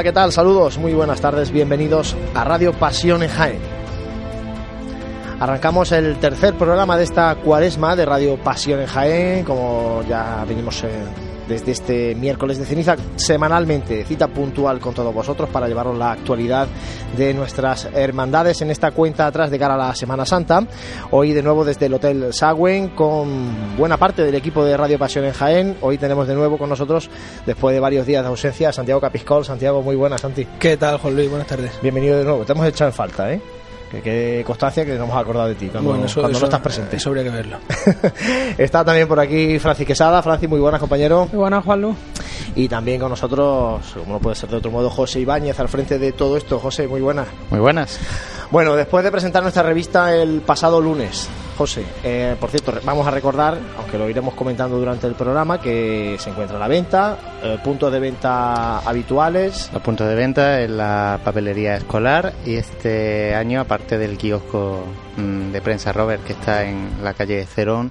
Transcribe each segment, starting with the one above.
Hola, ¿qué tal? Saludos, muy buenas tardes, bienvenidos a Radio Pasión en Jaén. Arrancamos el tercer programa de esta cuaresma de Radio Pasión en Jaén, como ya venimos eh, desde este miércoles de ceniza, semanalmente, cita puntual con todos vosotros para llevaros la actualidad de nuestras hermandades en esta cuenta atrás de cara a la Semana Santa. Hoy de nuevo desde el Hotel Sagüen con buena parte del equipo de Radio Pasión en Jaén. Hoy tenemos de nuevo con nosotros, después de varios días de ausencia, Santiago Capiscol. Santiago, muy buenas, Santi. ¿Qué tal, Juan Luis? Buenas tardes. Bienvenido de nuevo. Te hemos echado en falta, ¿eh? Que quede constancia que nos hemos acordado de ti cuando, Bueno, eso- cuando eso- no estás presente. Eso habría que verlo. Está también por aquí Francis Quesada. Francis, muy buenas, compañero. Muy buenas, Juanlu. Y también con nosotros, como no puede ser de otro modo, José Ibáñez al frente de todo esto. José, muy buenas. Muy buenas. Bueno, después de presentar nuestra revista el pasado lunes, José, eh, por cierto, vamos a recordar, aunque lo iremos comentando durante el programa, que se encuentra a la venta, eh, puntos de venta habituales. Los puntos de venta en la papelería escolar y este año, aparte del kiosco mm, de prensa Robert que está en la calle Cerón,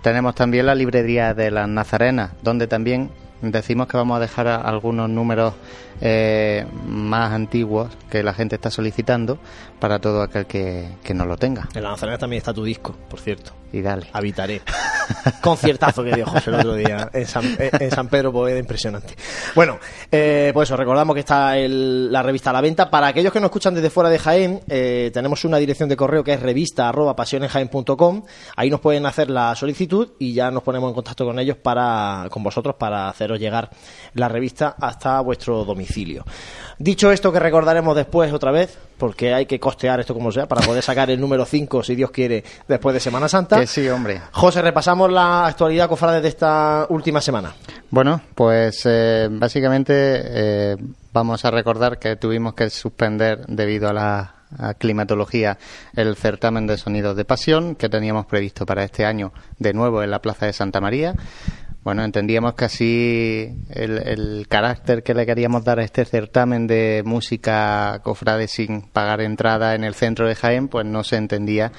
tenemos también la librería de las Nazarenas, donde también decimos que vamos a dejar algunos números eh, más antiguos que la gente está solicitando para todo aquel que, que no lo tenga. En la Nazarena también está tu disco, por cierto. Y dale. Habitaré. Conciertazo que dio José el otro día en San, en San Pedro Poveda, impresionante. Bueno, eh, pues eso, recordamos que está el- la revista a la venta. Para aquellos que nos escuchan desde fuera de Jaén, eh, tenemos una dirección de correo que es revista arroba pasionenjaén.com. Ahí nos pueden hacer la solicitud y ya nos ponemos en contacto con ellos para, con vosotros para haceros llegar la revista hasta vuestro domicilio. Dicho esto, que recordaremos después otra vez, porque hay que costear esto como sea, para poder sacar el número 5, si Dios quiere, después de Semana Santa. Que sí, hombre. José, repasamos la actualidad cofrade de esta última semana. Bueno, pues eh, básicamente eh, vamos a recordar que tuvimos que suspender debido a la a climatología el certamen de sonidos de pasión que teníamos previsto para este año de nuevo en la Plaza de Santa María. Bueno, entendíamos que así el, carácter que le queríamos dar a este certamen de música cofrade sin pagar entrada en el centro de Jaén, pues no se entendía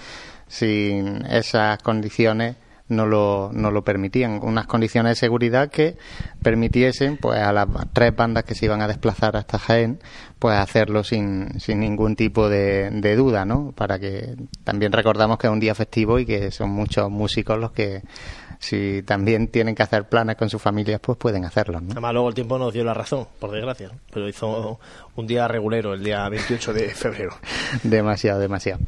sin esas condiciones no lo, no lo permitían. Unas condiciones de seguridad que permitiesen pues a las tres bandas que se iban a desplazar hasta Jaén pues hacerlo sin, sin ningún tipo de, de duda, ¿no? Para que también recordamos que es un día festivo y que son muchos músicos los que si también tienen que hacer planes con sus familias pues pueden hacerlo, ¿no? Además, luego el tiempo nos dio la razón, por desgracia. ¿no? Pero hizo un día regulero, el día 28 de febrero. demasiado, demasiado.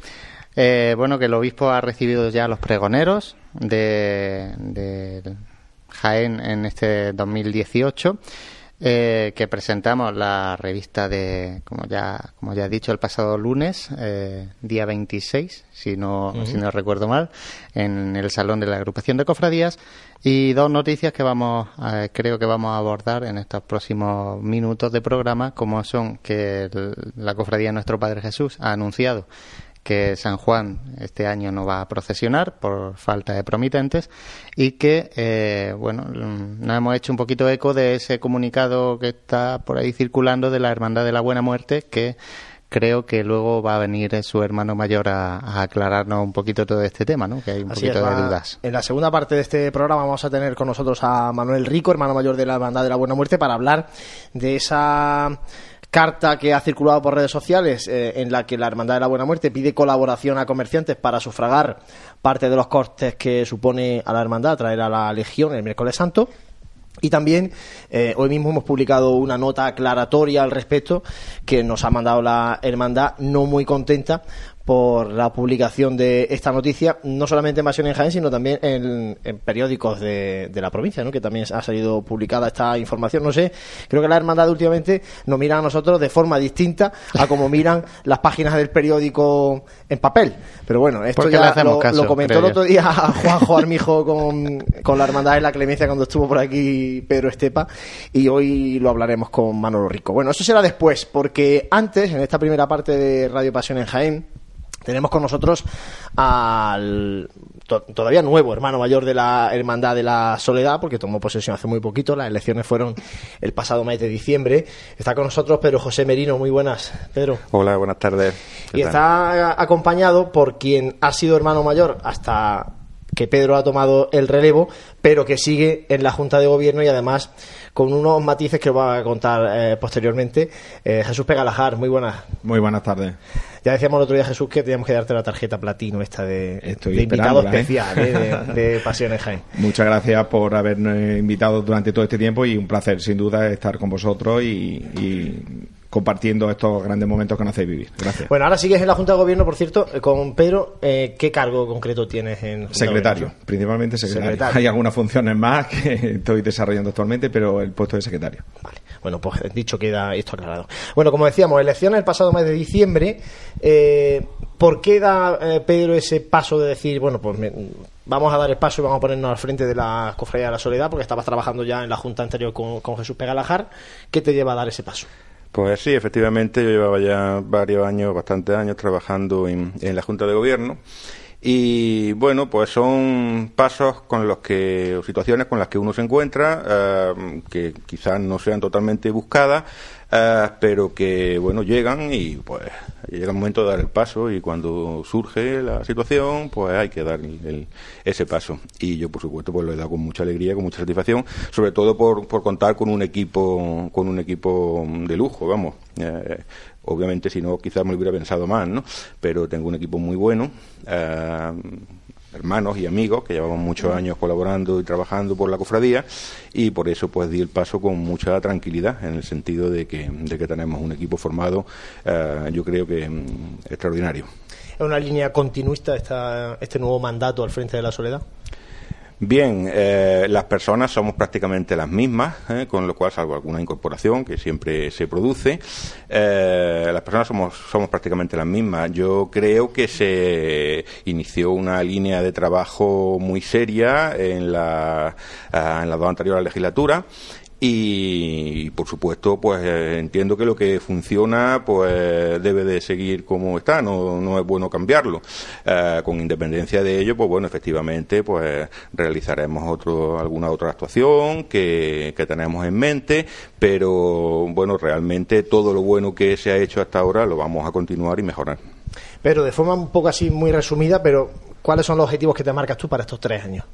Eh, bueno, que el obispo ha recibido ya los pregoneros de, de Jaén en este 2018, eh, que presentamos la revista de, como ya, como ya he dicho, el pasado lunes, eh, día 26, si no, si no recuerdo mal, en el Salón de la Agrupación de Cofradías. Y dos noticias que vamos, a- creo que vamos a abordar en estos próximos minutos de programa, como son que el- la Cofradía de Nuestro Padre Jesús ha anunciado que San Juan este año no va a procesionar por falta de promitentes y que, eh, bueno, mm, nos hemos hecho un poquito eco de ese comunicado que está por ahí circulando de la Hermandad de la Buena Muerte que creo que luego va a venir su hermano mayor a, a aclararnos un poquito todo este tema, ¿no? Que hay un Así poquito es, de dudas. En la segunda parte de este programa vamos a tener con nosotros a Manuel Rico, hermano mayor de la Hermandad de la Buena Muerte, para hablar de esa carta que ha circulado por redes sociales eh, en la que la Hermandad de la Buena Muerte pide colaboración a comerciantes para sufragar parte de los costes que supone a la Hermandad traer a la Legión el miércoles santo. Y también eh, hoy mismo hemos publicado una nota aclaratoria al respecto que nos ha mandado la hermandad no muy contenta por la publicación de esta noticia, no solamente en Pasión en Jaén, sino también en, en periódicos de, de la provincia, ¿no? que también ha salido publicada esta información. No sé, creo que la hermandad últimamente nos mira a nosotros de forma distinta a como miran las páginas del periódico en papel. Pero bueno, esto ya lo, caso, lo comentó el otro día Juanjo Armijo con, con la hermandad de la clemencia cuando estuvo por aquí Pedro Estepa y hoy lo hablaremos con Manolo Rico. Bueno, eso será después, porque antes, en esta primera parte de Radio Pasión en Jaén, tenemos con nosotros al to- todavía nuevo hermano mayor de la Hermandad de la Soledad, porque tomó posesión hace muy poquito, las elecciones fueron el pasado mes de diciembre. Está con nosotros Pedro José Merino, muy buenas, Pedro. Hola, buenas tardes. ¿Qué Y tal? está acompañado por quien ha sido hermano mayor hasta que Pedro ha tomado el relevo, pero que sigue en la Junta de Gobierno y además con unos matices que os va a contar eh, posteriormente. Eh, Jesús Pegalajar, muy buenas. Muy buenas tardes. Ya decíamos el otro día, Jesús, que teníamos que darte la tarjeta platino esta de, invitado especial de, Pasiones Jaén. Muchas gracias por habernos invitado durante todo este tiempo y un placer, sin duda, estar con vosotros y compartiendo estos grandes momentos que nos hacéis vivir. Gracias. Bueno, ahora sigues en la Junta de Gobierno, por cierto, eh, con Pedro. Eh, ¿Qué cargo concreto tienes en Secretario, principalmente secretario. Hay algunas funciones más que estoy desarrollando actualmente, pero el puesto de secretario. Vale. Bueno, pues dicho queda esto aclarado. Bueno, como decíamos, elecciones el pasado mes de diciembre. Eh, ¿Por qué da Pedro ese paso de decir, bueno, pues vamos a dar el paso y vamos a ponernos al frente de la Cofradía de la Soledad, porque estabas trabajando ya en la Junta anterior con, con Jesús Pegalajar? ¿Qué te lleva a dar ese paso? Pues sí, efectivamente, yo llevaba ya varios años, bastantes años trabajando en, la Junta de Gobierno. Y bueno, pues son pasos con los que, o situaciones con las que uno se encuentra, eh, que quizás no sean totalmente buscadas, eh, pero que bueno, llegan y pues llega el momento de dar el paso y cuando surge la situación, pues hay que dar ese paso. Y yo, por supuesto, pues lo he dado con mucha alegría, con mucha satisfacción, sobre todo por, por contar con un equipo, con un equipo de lujo, vamos. Eh, obviamente, si no, quizás me lo hubiera pensado más, ¿no? Pero tengo un equipo muy bueno. Eh, hermanos y amigos que llevamos muchos años colaborando y trabajando por la cofradía y por eso pues di el paso con mucha tranquilidad en el sentido de que, de que tenemos un equipo formado eh, yo creo que mm, extraordinario. ¿Es una línea continuista esta, este nuevo mandato al frente de la soledad? Bien, eh, las personas somos prácticamente las mismas, eh, con lo cual, salvo alguna incorporación que siempre se produce, eh, las personas somos, somos prácticamente las mismas. Yo creo que se inició una línea de trabajo muy seria en la, en las dos anteriores legislaturas y por supuesto pues eh, entiendo que lo que funciona pues debe de seguir como está no, no es bueno cambiarlo eh, con independencia de ello pues bueno efectivamente pues realizaremos otro alguna otra actuación que, que tenemos en mente pero bueno realmente todo lo bueno que se ha hecho hasta ahora lo vamos a continuar y mejorar pero de forma un poco así muy resumida pero ¿cuáles son los objetivos que te marcas tú para estos tres años?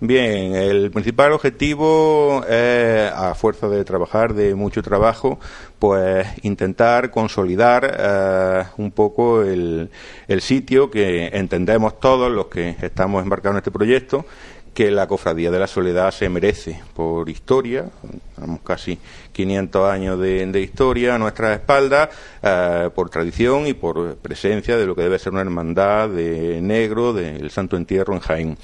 Bien, el principal objetivo es, a fuerza de trabajar, de mucho trabajo, pues intentar consolidar eh, un poco el, el sitio que entendemos todos los que estamos embarcados en este proyecto, que la Cofradía de la Soledad se merece por historia, tenemos casi 500 años de, historia a nuestras espaldas, eh, por tradición y por presencia de lo que debe ser una hermandad de negro del Santo Entierro en Jaén.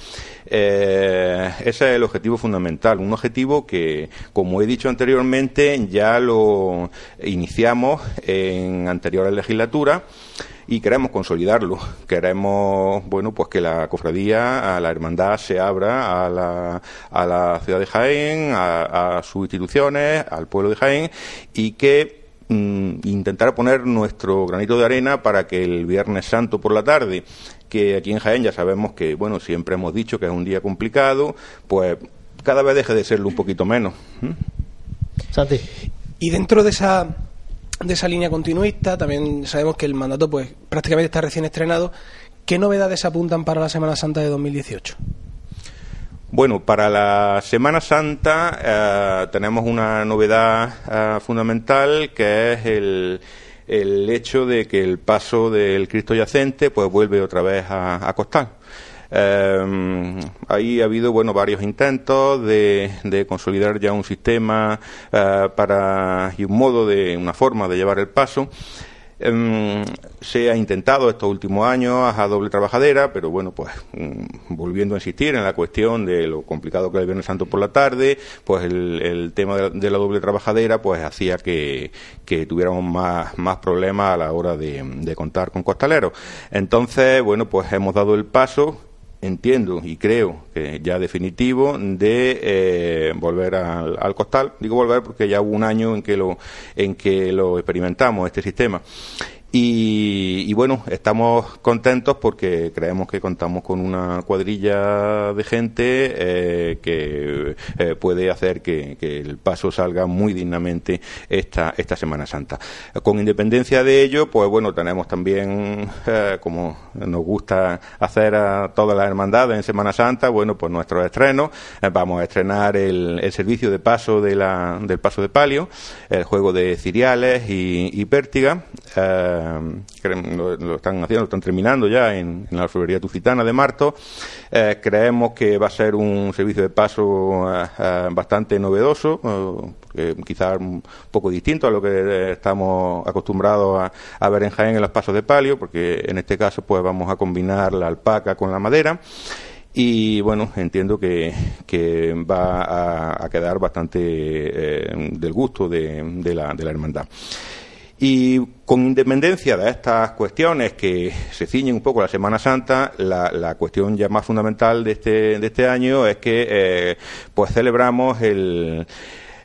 Eh, ese es el objetivo fundamental, un objetivo que, como he dicho anteriormente, ya lo iniciamos en anteriores legislaturas y queremos consolidarlo. Queremos, bueno, pues que la cofradía, a la hermandad se abra a la, a la ciudad de Jaén, a, sus instituciones, al pueblo de Jaén y que mm, intentar poner nuestro granito de arena para que el Viernes Santo por la tarde, que aquí en Jaén ya sabemos que, bueno, siempre hemos dicho que es un día complicado, pues cada vez deje de serlo un poquito menos. Santi. Y dentro de esa de esa línea continuista, también sabemos que el mandato pues prácticamente está recién estrenado. ¿Qué novedades apuntan para la Semana Santa de 2018? Bueno, para la Semana Santa eh, tenemos una novedad eh, fundamental que es el, hecho de que el paso del Cristo yacente pues vuelve otra vez a, a Costal. Eh, ahí ha habido bueno varios intentos de, de consolidar ya un sistema eh, para y un modo de una forma de llevar el paso. Em, se ha intentado estos últimos años a doble trabajadera, pero bueno, pues mm, volviendo a insistir en la cuestión de lo complicado que es el Viernes Santo por la tarde, pues el, tema de la, doble trabajadera pues hacía que, tuviéramos más, más problemas a la hora de, de contar con costaleros. Entonces, bueno, pues hemos dado el paso entiendo y creo que ya definitivo de eh, volver al, costal. Digo volver porque ya hubo un año en que lo en que lo experimentamos este sistema Y, bueno, estamos contentos porque creemos que contamos con una cuadrilla de gente eh, que eh, puede hacer que, el paso salga muy dignamente esta, esta Semana Santa. Con independencia de ello, pues bueno, tenemos también, eh, como nos gusta hacer a todas las hermandades en Semana Santa, bueno, pues nuestros estrenos. vamos a estrenar el, servicio de paso de la, del paso de palio, el juego de ciriales y, y pértiga lo, están haciendo, lo están terminando ya en, la alfabería tucitana de Marto. Eh, creemos que va a ser un servicio de paso eh, eh, bastante novedoso, quizás un poco distinto a lo que estamos acostumbrados a, ver en Jaén en los pasos de palio, porque en este caso pues vamos a combinar la alpaca con la madera y bueno, entiendo que, va a, quedar bastante del gusto de, la, de la hermandad. Y con independencia de estas cuestiones que se ciñen un poco a la Semana Santa, la, cuestión ya más fundamental de este, de este año es que eh, pues celebramos el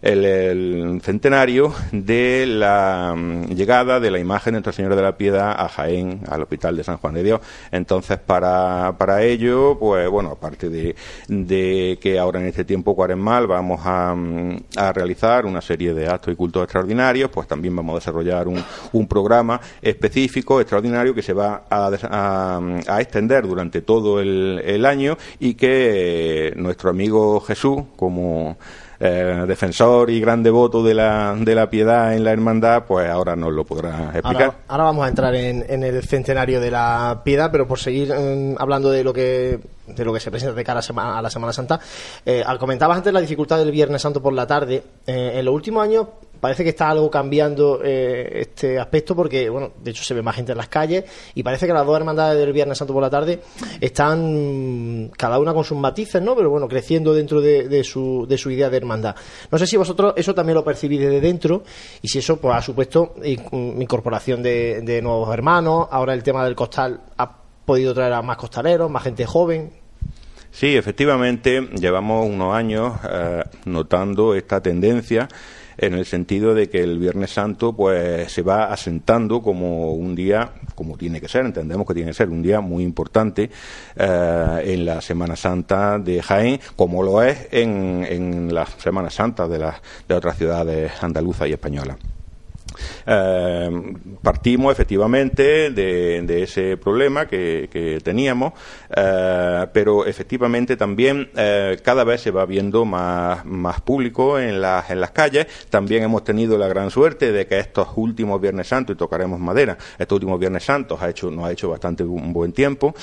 el, centenario de la mm, llegada de la imagen de Nuestra Señora de la Piedad a Jaén, al Hospital de San Juan de Dios. Entonces, para, para ello, pues bueno, aparte de, de que ahora en este tiempo cuaresmal vamos a, mm, a, realizar una serie de actos y cultos extraordinarios, pues también vamos a desarrollar un, un programa específico, extraordinario, que se va a, a, a extender durante todo el, el año y que nuestro amigo Jesús, como eh, defensor y gran devoto de la, de la piedad en la hermandad, pues ahora nos lo podrá explicar. Ahora, vamos a entrar en, en, el centenario de la piedad, pero por seguir mm, hablando de lo que de lo que se presenta de cara a, la Semana Santa, eh, al comentabas antes la dificultad del Viernes Santo por la tarde, eh, en los últimos años parece que está algo cambiando eh, este aspecto porque, bueno, de hecho se ve más gente en las calles y parece que las dos hermandades del Viernes Santo por la tarde están cada una con sus matices, ¿no? Pero bueno, creciendo dentro de, su, de su idea de hermandad. No sé si vosotros eso también lo percibís desde dentro y si eso pues ha supuesto incorporación de, de nuevos hermanos, ahora el tema del costal ha podido traer a más costaleros, más gente joven. Sí, efectivamente, llevamos unos años eh, notando esta tendencia en el sentido de que el Viernes Santo pues se va asentando como un día como tiene que ser, entendemos que tiene que ser un día muy importante eh, en la Semana Santa de Jaén, como lo es en, en la Semana Santa de, las de otras ciudades andaluzas y españolas. Eh, partimos efectivamente de, ese problema que, teníamos, eh, pero efectivamente también eh, cada vez se va viendo más, público en las, en las calles. También hemos tenido la gran suerte de que estos últimos Viernes Santos, y tocaremos madera, estos últimos Viernes Santos ha hecho, nos ha hecho bastante un buen tiempo.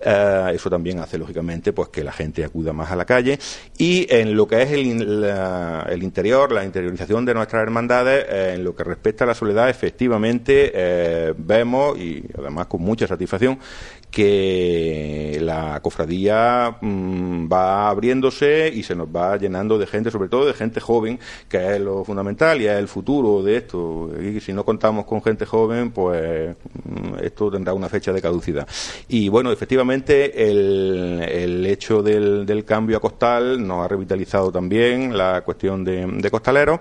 eso también hace, lógicamente, pues que la gente acuda más a la calle. Y en lo que es el, el interior, la interiorización de nuestras hermandades, en lo que respecta la soledad, efectivamente eh, vemos, y además con mucha satisfacción, que la cofradía mm, va abriéndose y se nos va llenando de gente, sobre todo de gente joven, que es lo fundamental y es el futuro de esto. Y si no contamos con gente joven, pues mm, esto tendrá una fecha de caducidad. Y bueno, efectivamente, el, hecho del, cambio a costal nos ha revitalizado también la cuestión de, de costaleros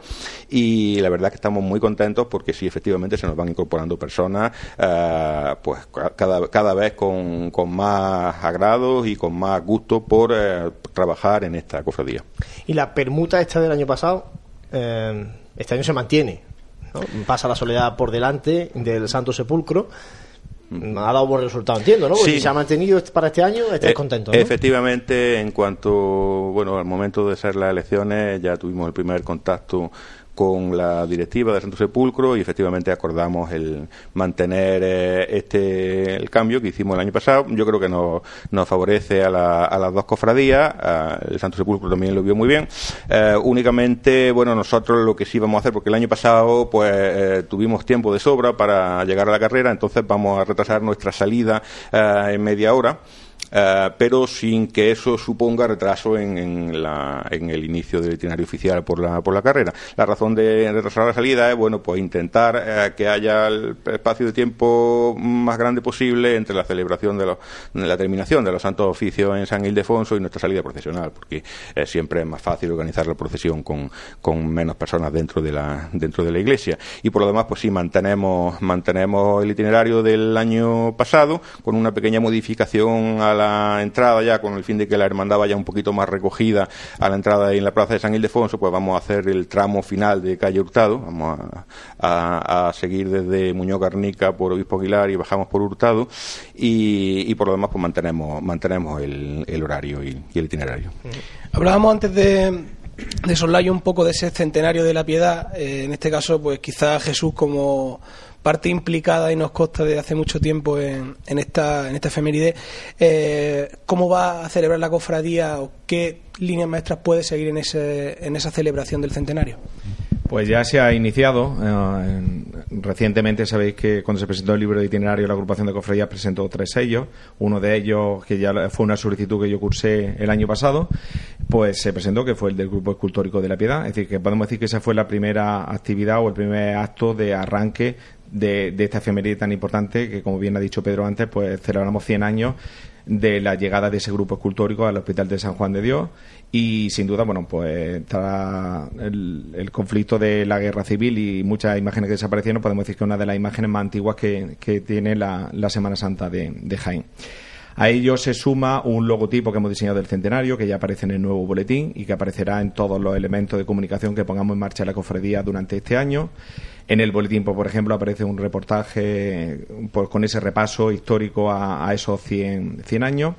y la verdad que estamos muy contentos porque sí, efectivamente, se nos van incorporando personas, eh, pues cada, cada vez con con, más agrado y con más gusto por eh, trabajar en esta cofradía. Y la permuta esta del año pasado, eh, este año se mantiene. Pasa la soledad por delante del Santo Sepulcro mm. ha dado buen resultado, entiendo, ¿no? Porque si se ha mantenido para este año, estáis eh, contentos, Efectivamente, en cuanto, bueno, al momento de ser las elecciones, ya tuvimos el primer contacto con la directiva de Santo Sepulcro y efectivamente acordamos el mantener eh, este el cambio que hicimos el año pasado. Yo creo que nos, nos favorece a, las dos cofradías. el Santo Sepulcro también lo vio muy bien. Eh, únicamente, bueno, nosotros lo que sí vamos a hacer, porque el año pasado pues eh, tuvimos tiempo de sobra para llegar a la carrera, entonces vamos a retrasar nuestra salida en media hora. Eh, pero sin que eso suponga retraso en, en, el inicio del itinerario oficial por la, por la carrera. La razón de retrasar la salida es, bueno, pues intentar eh, que haya el espacio de tiempo más grande posible entre la celebración de, la terminación de los santos oficios en San Ildefonso y nuestra salida procesional, porque siempre es más fácil organizar la procesión con, con menos personas dentro de la, dentro de la iglesia. Y por lo demás, pues sí, mantenemos, mantenemos el itinerario del año pasado con una pequeña modificación a la entrada ya, con el fin de que la hermandad vaya un poquito más recogida a la entrada en la plaza de San Ildefonso, pues vamos a hacer el tramo final de calle Hurtado, vamos a, seguir desde Muñoz Garnica por Obispo Aguilar y bajamos por Hurtado. Y, por lo demás pues mantenemos, mantenemos el, horario y, el itinerario. Hablábamos antes de, de Sollayo un poco de ese centenario de la piedad, eh, en este caso pues quizás Jesús como parte implicada y nos consta de hace mucho tiempo en, en esta en esta efeméride, eh, ¿cómo va a celebrar la cofradía o qué líneas maestras puede seguir en, ese, en esa celebración del centenario? Pues ya se ha iniciado. Eh, recientemente sabéis que cuando se presentó el libro de itinerario la agrupación de cofradías presentó tres sellos. Uno de ellos, que ya fue una solicitud que yo cursé el año pasado, pues se presentó que fue el del Grupo Escultórico de la Piedad. Es decir, que podemos decir que esa fue la primera actividad o el primer acto de arranque de, esta efeméride tan importante que, como bien ha dicho Pedro antes, pues celebramos 100 años de la llegada de ese grupo escultórico al Hospital de San Juan de Dios y sin duda, bueno, pues está el, conflicto de la guerra civil y muchas imágenes que desaparecieron, podemos decir que es una de las imágenes más antiguas que, tiene la, Semana Santa de, de Jaén. A ello se suma un logotipo que hemos diseñado del centenario, que ya aparece en el nuevo boletín y que aparecerá en todos los elementos de comunicación que pongamos en marcha la cofradía durante este año. En el boletín, pues, por ejemplo, aparece un reportaje pues, con ese repaso histórico a, esos 100, 100, años.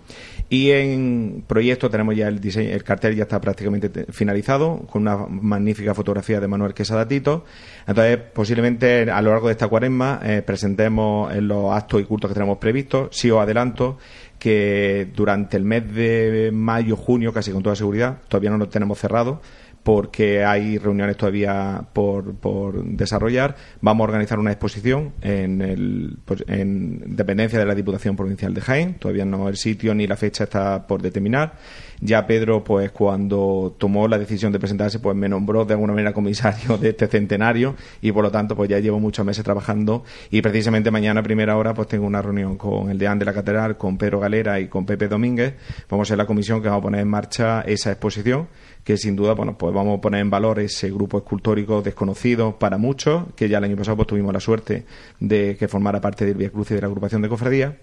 Y en proyecto tenemos ya el diseño, el cartel ya está prácticamente finalizado, con una magnífica fotografía de Manuel Quesada Tito. Entonces, posiblemente a lo largo de esta cuaresma eh, presentemos en los actos y cultos que tenemos previstos. Sí os adelanto que durante el mes de mayo, junio, casi con toda seguridad, todavía no lo tenemos cerrado, porque hay reuniones todavía por, por desarrollar. Vamos a organizar una exposición en, el, pues, en dependencia de la Diputación Provincial de Jaén. Todavía no el sitio ni la fecha está por determinar. Ya Pedro, pues cuando tomó la decisión de presentarse, pues me nombró de alguna manera comisario de este centenario y por lo tanto, pues ya llevo muchos meses trabajando y precisamente mañana a primera hora, pues tengo una reunión con el deán de la catedral, con Pedro Galera y con Pepe Domínguez. Vamos a ser la comisión que va a poner en marcha esa exposición que sin duda, bueno, pues vamos a poner en valor ese grupo escultórico desconocido para muchos, que ya el año pasado pues, tuvimos la suerte de que formara parte del Vía Cruz y de la agrupación de cofradía.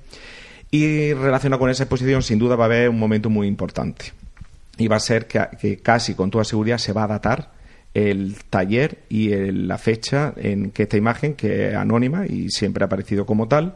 Y relacionado con esa exposición, sin duda va a haber un momento muy importante. Y va a ser que, casi con toda seguridad se va a datar el taller y la fecha en que esta imagen, que es anónima y siempre ha aparecido como tal,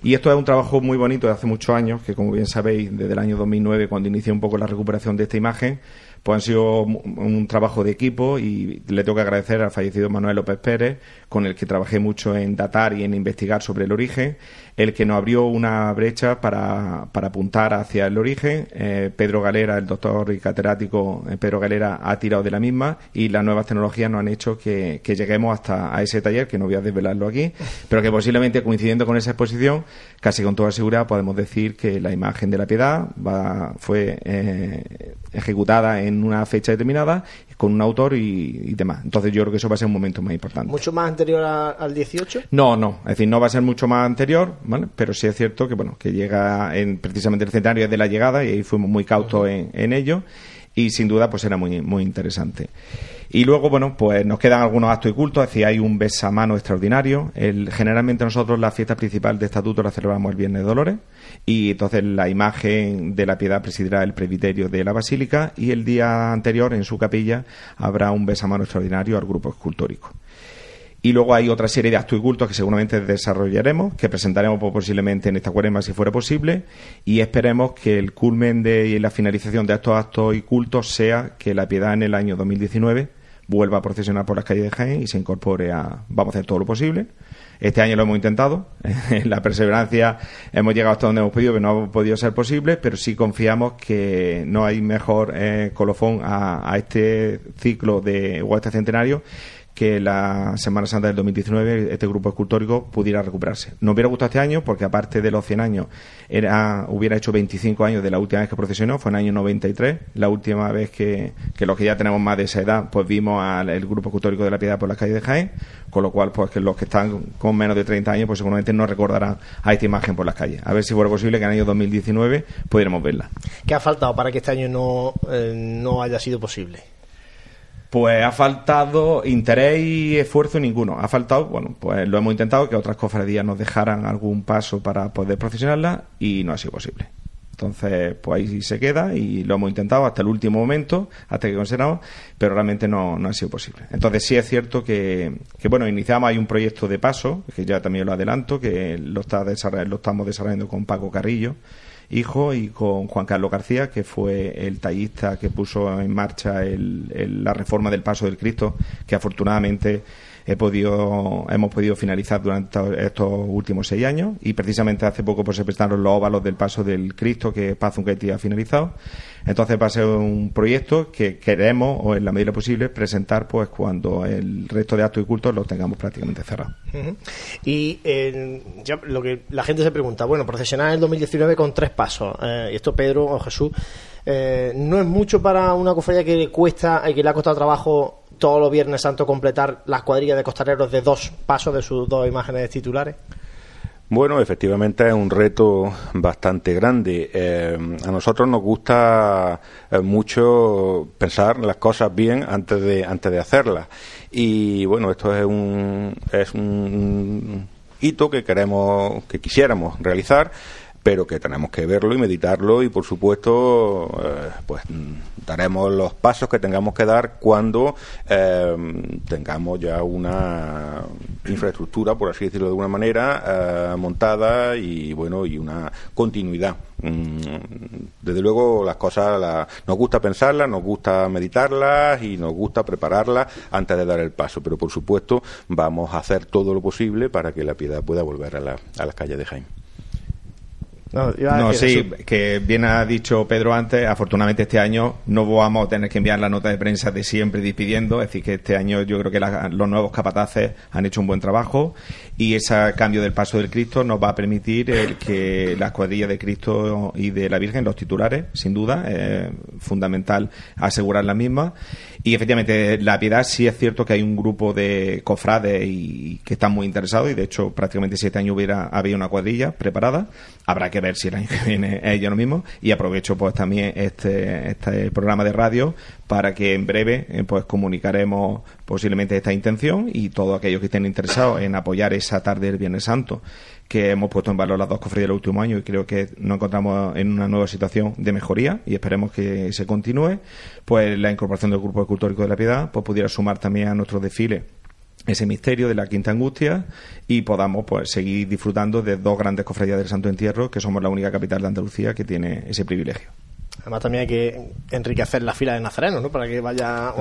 y esto es un trabajo muy bonito de hace muchos años, que como bien sabéis, desde el año 2009, cuando inicié un poco la recuperación de esta imagen, pues han sido un trabajo de equipo y le tengo que agradecer al fallecido Manuel López Pérez, con el que trabajé mucho en datar y en investigar sobre el origen, el que nos abrió una brecha para, para apuntar hacia el origen. Eh, Pedro Galera, el doctor y catedrático eh, Pedro Galera, ha tirado de la misma y las nuevas tecnologías nos han hecho que, lleguemos hasta a ese taller, que no voy a desvelarlo aquí, pero que posiblemente coincidiendo con esa exposición, casi con toda seguridad podemos decir que la imagen de la piedad va, fue eh, ejecutada en una fecha determinada con un autor y, demás. Entonces yo creo que eso va a ser un momento más importante. ¿Mucho más anterior al 18? No, no. Es decir, no va a ser mucho más anterior, ¿vale? Pero sí es cierto que, bueno, que llega en precisamente el centenario de la llegada y ahí fuimos muy cautos en, en ello y sin duda pues era muy, muy interesante. Y luego, bueno, pues nos quedan algunos actos y cultos, es decir, hay un besamano extraordinario. El, generalmente nosotros la fiesta principal de estatuto la celebramos el Viernes de Dolores y entonces la imagen de la piedad presidirá el presbiterio de la Basílica y el día anterior en su capilla habrá un besamano extraordinario al grupo escultórico. Y luego hay otra serie de actos y cultos que seguramente desarrollaremos, que presentaremos posiblemente en esta cuaresma si fuera posible, y esperemos que el culmen de la finalización de estos actos y cultos sea que la piedad en el año 2019 vuelva a procesionar por las calles de Jaén y se incorpore a... Vamos a hacer todo lo posible. Este año lo hemos intentado. En la perseverancia hemos llegado hasta donde hemos podido, que no ha podido ser posible, pero sí confiamos que no hay mejor eh, colofón a, este ciclo de, o a este centenario que la Semana Santa del 2019 este grupo escultórico pudiera recuperarse. Nos hubiera gustado este año porque aparte de los 100 años era, hubiera hecho 25 años de la última vez que procesionó, fue en el año 93, la última vez que, que los que ya tenemos más de esa edad pues vimos al grupo escultórico de la Piedad por las calles de Jaén, con lo cual pues que los que están con menos de 30 años pues seguramente no recordarán a esta imagen por las calles. A ver si fuera posible que en el año 2019 pudiéramos verla. ¿Qué ha faltado para que este año no, eh, no haya sido posible? Pues ha faltado interés y esfuerzo ninguno. Ha faltado, bueno, pues lo hemos intentado, que otras cofradías nos dejaran algún paso para poder procesionarla y no ha sido posible. Entonces, pues ahí se queda y lo hemos intentado hasta el último momento, hasta que consideramos, pero realmente no, no ha sido posible. Entonces, sí es cierto que, que, bueno, iniciamos, hay un proyecto de paso, que ya también lo adelanto, que lo, está lo estamos desarrollando con Paco Carrillo, hijo, y con Juan Carlos García, que fue el tallista que puso en marcha la reforma del paso del Cristo, que afortunadamente he podido, hemos podido finalizar durante estos últimos seis años y precisamente hace poco pues, se prestaron los óvalos del paso del Cristo que Paz Unquetti ha finalizado. Entonces va a ser un proyecto que queremos, o en la medida posible, presentar pues cuando el resto de actos y cultos los tengamos prácticamente cerrados. Y lo que la gente se pregunta, bueno, procesionar el 2019 con tres pasos, eh, y esto Pedro o Jesús, eh, no es mucho para una cofradía que le cuesta, y que le ha costado trabajo todos los Viernes Santo completar las cuadrillas de costaleros de dos pasos de sus dos imágenes titulares? Bueno, efectivamente es un reto bastante grande. Eh, a nosotros nos gusta eh, mucho pensar las cosas bien antes de antes de hacerlas. Y bueno, esto es un es un hito que queremos que quisiéramos realizar pero que tenemos que verlo y meditarlo y por supuesto eh, pues daremos los pasos que tengamos que dar cuando eh, tengamos ya una infraestructura por así decirlo de alguna manera eh, montada y bueno y una continuidad. Mm, desde luego las cosas nos gusta pensarlas nos gusta meditarlas y nos gusta prepararlas antes de dar el paso pero por supuesto vamos a hacer todo lo posible para que la piedad pueda volver a, la, a las calles de Jaime no, sí, que bien ha dicho Pedro antes, afortunadamente este año no vamos a tener que enviar la nota de prensa de siempre despidiendo, es decir, que este año yo creo que los nuevos capataces han hecho un buen trabajo y ese cambio del paso del Cristo nos va a permitir el que la escuadrilla de Cristo y de la Virgen, los titulares, sin duda, es fundamental asegurar la misma y efectivamente, la piedad sí es cierto que hay un grupo de cofrades y, que están muy interesados y de hecho prácticamente siete años hubiera había una cuadrilla preparada. Habrá que ver si el año que viene es ya lo mismo y aprovecho pues también este, este programa de radio para que en breve eh, pues comunicaremos posiblemente esta intención y todos aquellos que estén interesados en apoyar esa tarde del Viernes Santo que hemos puesto en valor las dos cofradías del último año y creo que nos encontramos en una nueva situación de mejoría y esperemos que se continúe, pues la incorporación del Grupo Escultórico de la Piedad pues pudiera sumar también a nuestro desfile ese misterio de la Quinta Angustia y podamos pues seguir disfrutando de dos grandes cofradías del Santo Entierro que somos la única capital de Andalucía que tiene ese privilegio. Además también hay que enriquecer la fila de nazarenos, ¿no? Para que vaya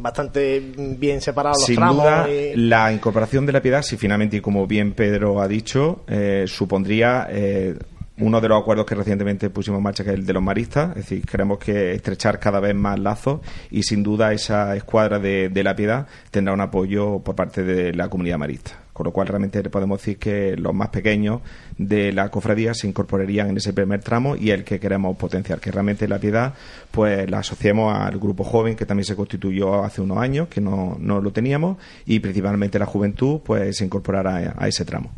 bastante bien separados los Sin tramos. Duda, la incorporación de la piedad, si finalmente, y como bien Pedro ha dicho, eh, supondría eh, uno de los acuerdos que recientemente pusimos en marcha, que es el de los maristas. Es decir, queremos que estrechar cada vez más lazos y sin duda esa escuadra de, de la piedad tendrá un apoyo por parte de la comunidad marista con lo cual realmente podemos decir que los más pequeños de la cofradía se incorporarían en ese primer tramo y el que queremos potenciar, que realmente la piedad pues la asociemos al grupo joven que también se constituyó hace unos años, que no, no lo teníamos, y principalmente la juventud pues se incorporará a, ese tramo.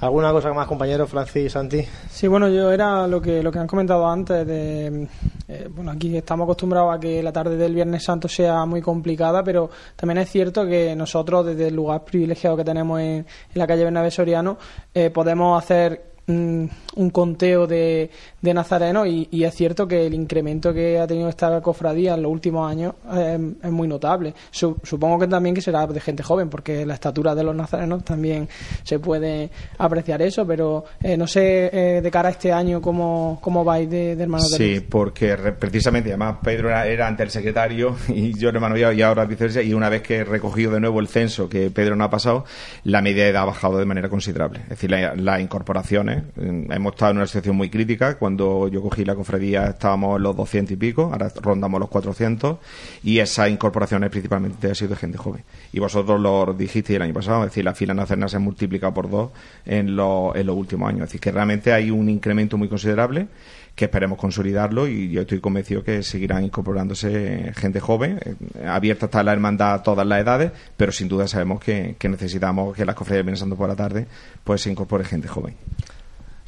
¿Alguna cosa más, compañeros, Francis Santi? Sí, bueno, yo era lo que, lo que han comentado antes de... Eh, bueno, aquí estamos acostumbrados a que la tarde del Viernes Santo sea muy complicada, pero también es cierto que nosotros, desde el lugar privilegiado que tenemos en, la calle Bernabé Soriano, eh, podemos hacer un conteo de, de nazarenos y, es cierto que el incremento que ha tenido esta cofradía en los últimos años es, muy notable. supongo que también que será de gente joven, porque la estatura de los nazarenos también se puede apreciar eso, pero eh, no sé eh, de cara a este año cómo, cómo vais de, de hermanos Sí, porque precisamente, además Pedro era, ante el secretario y yo hermano y ahora viceversa, y una vez que he recogido de nuevo el censo que Pedro no ha pasado, la media edad ha bajado de manera considerable. Es decir, las incorporaciones Hemos estado en una situación muy crítica. Cuando yo cogí la cofradía estábamos en los 200 y pico, ahora rondamos los 400 y esa incorporación principalmente ha sido de gente joven. Y vosotros lo dijisteis el año pasado, es decir, la fila nacional se ha multiplicado por dos en, los, en los últimos años. Es decir, que realmente hay un incremento muy considerable que esperemos consolidarlo y yo estoy convencido que seguirán incorporándose gente joven, eh, abierta está la hermandad a todas las edades, pero sin duda sabemos que, necesitamos que las cofradías pensando por la tarde pues se incorpore gente joven.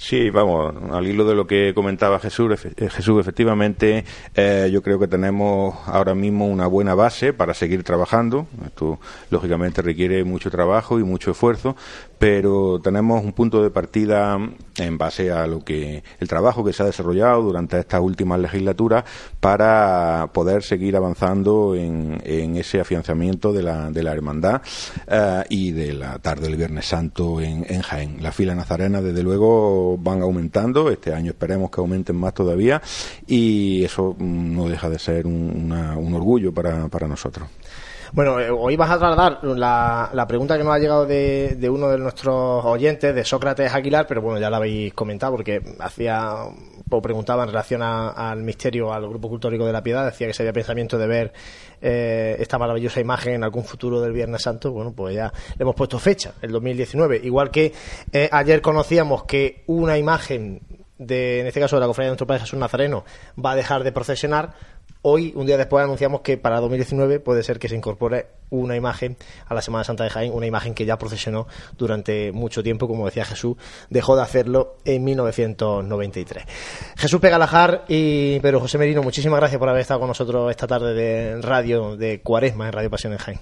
Sí, vamos, al hilo de lo que comentaba Jesús, eh, Jesús efectivamente, eh, yo creo que tenemos ahora mismo una buena base para seguir trabajando. Esto, lógicamente, requiere mucho trabajo y mucho esfuerzo, pero tenemos un punto de partida en base a lo que el trabajo que se ha desarrollado durante estas últimas legislaturas para poder seguir avanzando en, ese afianzamiento de la, de la hermandad eh, y de la tarde del Viernes Santo en, en Jaén. La fila nazarena, desde luego, van aumentando, este año esperemos que aumenten más todavía y eso mm, no deja de ser un, orgullo para, para nosotros. Bueno, eh, hoy vas a trasladar la, pregunta que nos ha llegado de, de, uno de nuestros oyentes, de Sócrates Aguilar, pero bueno, ya la habéis comentado porque hacía o preguntaba en relación al misterio, al grupo cultórico de la piedad, decía que sería pensamiento de ver eh, esta maravillosa imagen en algún futuro del Viernes Santo. Bueno, pues ya le hemos puesto fecha, el 2019. Igual que eh, ayer conocíamos que una imagen de, en este caso de la cofradía de nuestro Padre Jesús Nazareno, va a dejar de procesionar, Hoy, un día después, anunciamos que para 2019 puede ser que se incorpore una imagen a la Semana Santa de Jaén, una imagen que ya procesionó durante mucho tiempo, como decía Jesús, dejó de hacerlo en 1993. Jesús Pegalajar y Pedro José Merino, muchísimas gracias por haber estado con nosotros esta tarde de radio de Cuaresma en Radio Pasión en Jaén.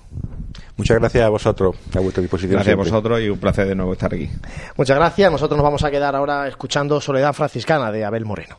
Muchas gracias a vosotros, a vuestra disposición. Gracias a vosotros y un placer de nuevo estar aquí. Muchas gracias. Nosotros nos vamos a quedar ahora escuchando Soledad Franciscana de Abel Moreno.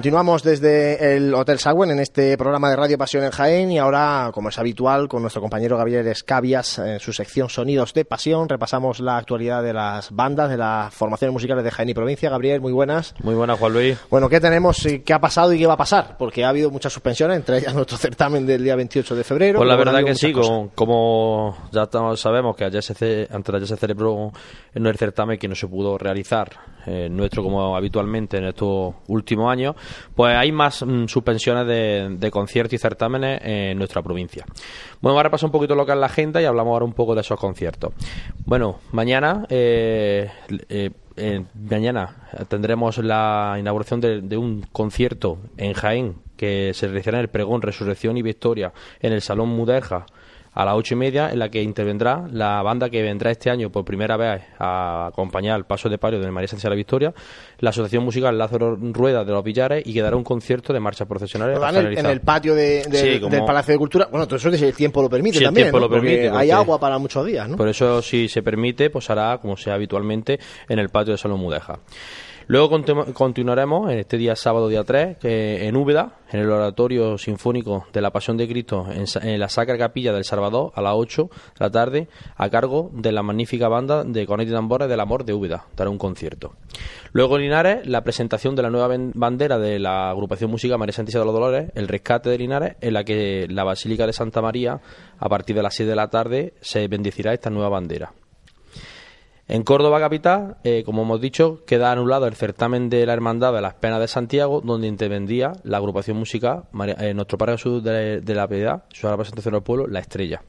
Continuamos desde el Hotel Sagüen en este programa de Radio Pasión en Jaén y ahora, como es habitual, con nuestro compañero Gabriel Escabias en su sección Sonidos de Pasión, repasamos la actualidad de las bandas, de las formaciones musicales de Jaén y provincia. Gabriel, muy buenas. Muy buenas, Juan Luis. Bueno, ¿qué tenemos, qué ha pasado y qué va a pasar? Porque ha habido muchas suspensiones, entre ellas nuestro certamen del día 28 de febrero. Pues la verdad que sí, como, ya sabemos que ayer se, antes de ayer se celebró en el certamen que no se pudo realizar eh, nuestro como habitualmente en estos últimos años, pues hay más mm, suspensiones de, conciertos y certámenes en nuestra provincia. Bueno, ahora pasa un poquito lo que es la agenda y hablamos ahora un poco de esos conciertos. Bueno, mañana, eh, eh, mañana tendremos la inauguración de, de un concierto en Jaén que se realizará en el pregón Resurrección y Victoria en el Salón Muderja a las ocho y media, en la que intervendrá la banda que vendrá este año por primera vez a acompañar el paso de palio de María Sánchez de la Victoria, la Asociación Musical Lázaro Rueda de los Villares y que dará un concierto de marchas procesionales. En el, patio del Palacio de Cultura. Bueno, todo eso si el tiempo lo permite también. lo permite, hay agua para muchos días, ¿no? Por eso, si se permite, pues hará como sea habitualmente en el patio de Salón Mudeja. Luego continuaremos en este día sábado, día 3, que en Úbeda, en el Oratorio Sinfónico de la Pasión de Cristo, en, la Sacra Capilla del Salvador, a las 8 de la tarde, a cargo de la magnífica banda de Cornet y Tambores del Amor de Úbeda. Dará un concierto. Luego en Linares, la presentación de la nueva bandera de la agrupación música María Santísima de los Dolores, el rescate de Linares, en la que la Basílica de Santa María, a partir de las 6 de la tarde, se bendecirá esta nueva bandera. En Córdoba capital, eh, como hemos dicho, queda anulado el certamen de la Hermandad de las Penas de Santiago, donde intervendía la agrupación musical eh, Nuestro Padre Jesús de, la Piedad, su representación del pueblo, La Estrella.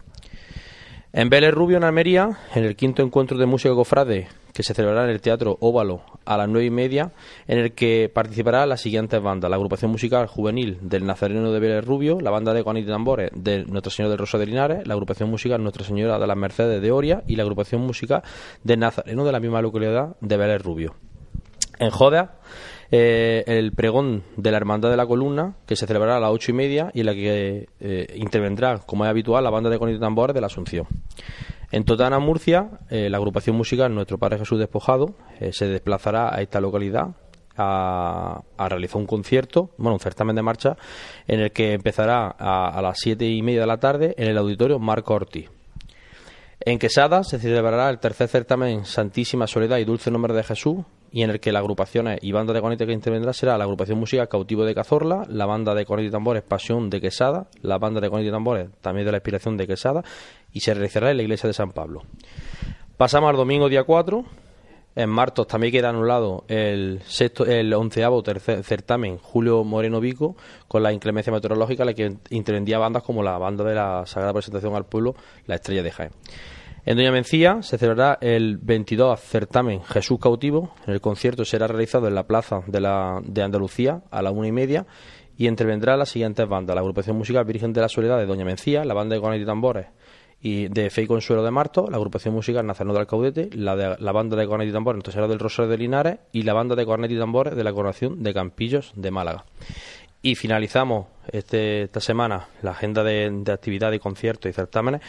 En Vélez Rubio, en Almería, en el quinto encuentro de música cofrade que se celebrará en el Teatro Óvalo a las nueve y media, en el que participará las siguientes bandas: la agrupación musical juvenil del Nazareno de Vélez Rubio, la banda de Juanito Tambores de Nuestra Señora del Rosa de Linares, la agrupación musical Nuestra Señora de las Mercedes de Oria y la agrupación musical del Nazareno de la misma localidad de Vélez Rubio. En Joda, eh, el pregón de la Hermandad de la Columna, que se celebrará a las ocho y media y en la que eh, intervendrá, como es habitual, la banda de Juanito Tambores de la Asunción. En Totana, Murcia, eh, la agrupación musical Nuestro Padre Jesús Despojado eh, se desplazará a esta localidad a, realizar un concierto, bueno, un certamen de marcha, en el que empezará a, las siete y media de la tarde en el auditorio Marco Ortiz. En Quesada se celebrará el tercer certamen Santísima Soledad y Dulce Nombre de Jesús, y en el que las agrupaciones y banda de cornetas que intervendrá será la agrupación musical Cautivo de Cazorla, la banda de cornetas y tambores Pasión de Quesada, la banda de cornetas y tambores también de la Inspiración de Quesada y se realizará en la iglesia de San Pablo. Pasamos al domingo día 4. En Martos también queda anulado el sexto, el onceavo certamen Julio Moreno Vico con la inclemencia meteorológica, la que intervendía bandas como la banda de la Sagrada Presentación al Pueblo, la Estrella de Jaén. En Doña Mencía se celebrará el 22 certamen Jesús Cautivo. El concierto será realizado en la plaza de, la, de Andalucía a la una y media y intervendrá las siguientes bandas: la agrupación musical Virgen de la Soledad de Doña Mencía, la banda de Conete y Tambores y de Fe y Consuelo de Marto, la agrupación musical Nazareno del Caudete, la, de, la banda de cornet y tambores Nuestra del Rosario de Linares y la banda de cornet y tambores de la Coronación de Campillos de Málaga. Y finalizamos este, esta semana la agenda de, de actividades, conciertos y certámenes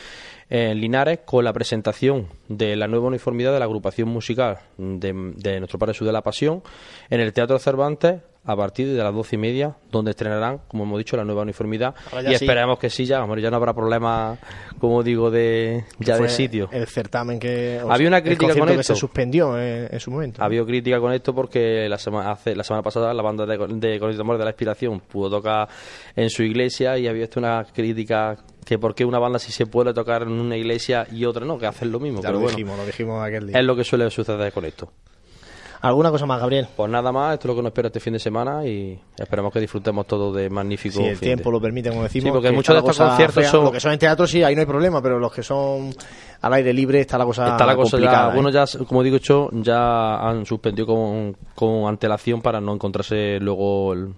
en Linares con la presentación de la nueva uniformidad de la agrupación musical de, Nuestro Padre Jesús de la Pasión en el Teatro Cervantes a partir de las doce y media, donde estrenarán, como hemos dicho, la nueva uniformidad. Y esperamos que sí, ya, ya no habrá problema, como digo, de ya de sitio. El certamen que. Había una crítica con esto. que se suspendió en, su momento. Había crítica con esto porque la semana, hace, la semana pasada la banda de, de Amor de la Inspiración pudo tocar en su iglesia y había una crítica que por qué una banda sí se puede tocar en una iglesia y otra no, que hacen lo mismo. Ya lo dijimos, lo dijimos aquel día. Es lo que suele suceder con esto. ¿Alguna cosa más, Gabriel? Pues nada más, esto es lo que nos espera este fin de semana y esperamos que disfrutemos todo de magnífico. Si el tiempo lo permite, como decimos. Sí, porque muchos de estos conciertos son. Los que son en teatro, sí, ahí no hay problema, pero los que son al aire libre está la cosa está la cosa ya, algunos ya como digo hecho ya han suspendido con, con antelación para no encontrarse luego el,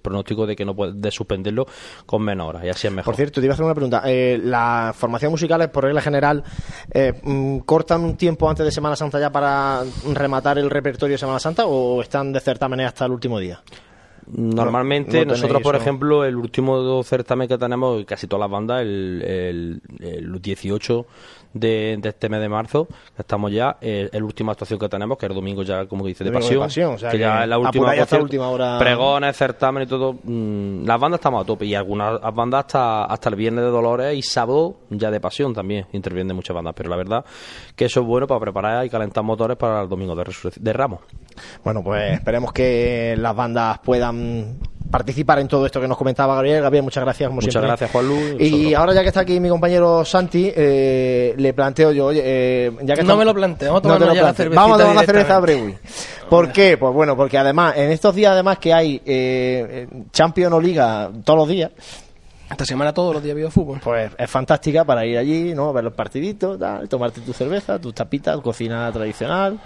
pronóstico de que no puede de suspenderlo con menos horas y así es mejor por cierto te iba a hacer una pregunta eh, las formaciones musicales por regla general eh, mm, cortan un tiempo antes de Semana Santa ya para rematar el repertorio de Semana Santa o están de certámenes hasta el último día Normalmente, No- no nosotros, por ejemplo, el último certamen que tenemos, casi todas las bandas, el, el, el 18 de, de este mes de marzo, que estamos ya, eh, es la última actuación que tenemos, que es el domingo ya, como dice, de Domingo de pasión. Pasión, o sea que, ya que es la última, hasta hora. Pregones, certamen y todo. mm, las bandas estamos a tope y algunas bandas hasta, hasta el viernes de Dolores y sábado ya de pasión también intervienen muchas bandas. Pero la verdad que eso es bueno para preparar y calentar motores para el domingo de, de Ramos. Bueno, pues esperemos que las bandas puedan participar en todo esto que nos comentaba Gabriel. Gabriel, muchas gracias, como Muchas siempre. gracias, Juanlu, y Y ahora ya que está aquí mi compañero Santi, eh, le planteo yo, oye, eh, ya que No estamos- me lo planteo, vamos a No ya la cervecita Vamos a tomar la cerveza. Brewi. ¿Por qué? Pues bueno, porque además, en estos días además que hay eh, Champions o Liga todos los días, Esta semana todos los días habido fútbol. pues es fantástica para ir allí, ¿no? Ver los partiditos, tal, tomarte tu cerveza, tus tapitas, cocina tradicional,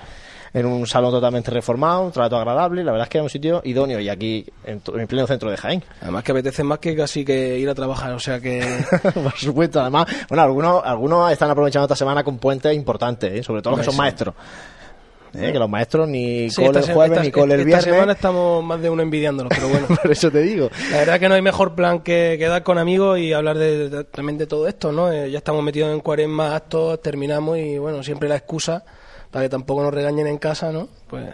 en un salón totalmente reformado, un trato agradable, la verdad es que es un sitio idóneo y aquí en, en pleno centro de Jaén. Además que apetece más que casi que ir a trabajar, o sea que... Por supuesto, además, bueno, algunos, algunos están aprovechando esta semana con puentes importantes, ¿eh? sobre todo los que son maestros. ¿eh? Que los maestros ni Sí, cole esta el jueves esta- ni cole el esta viernes. semana estamos más de uno envidiándolos, pero bueno. Por eso te digo. La verdad que no hay mejor plan que quedar con amigos y hablar de, de- también de todo esto, ¿no? Eh, ya estamos metidos en cuaresma, actos, terminamos y bueno, siempre la excusa para que tampoco nos regañen en casa, ¿no? Pues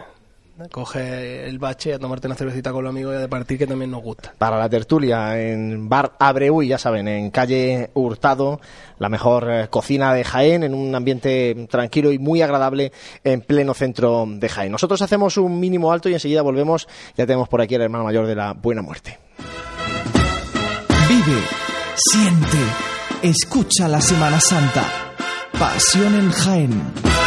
coge el bache a tomarte una cervecita con los amigos y a departir que también nos gusta. para la tertulia en Bar Abreu, y ya saben, en calle Hurtado, la mejor eh, cocina de Jaén, en un ambiente tranquilo y muy agradable en pleno centro de Jaén. Nosotros hacemos un mínimo alto y enseguida volvemos. Ya tenemos por aquí al hermano mayor de la Buena Muerte. Vive, siente, escucha la Semana Santa. Pasión en Jaén.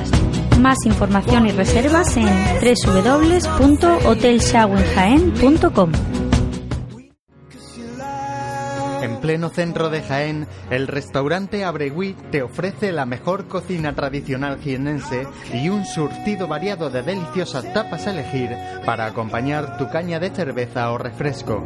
Más información y reservas en www.hotelshawenjaen.com. En pleno centro de Jaén, el restaurante Abregui te ofrece la mejor cocina tradicional jienense y un surtido variado de deliciosas tapas a elegir para acompañar tu caña de cerveza o refresco.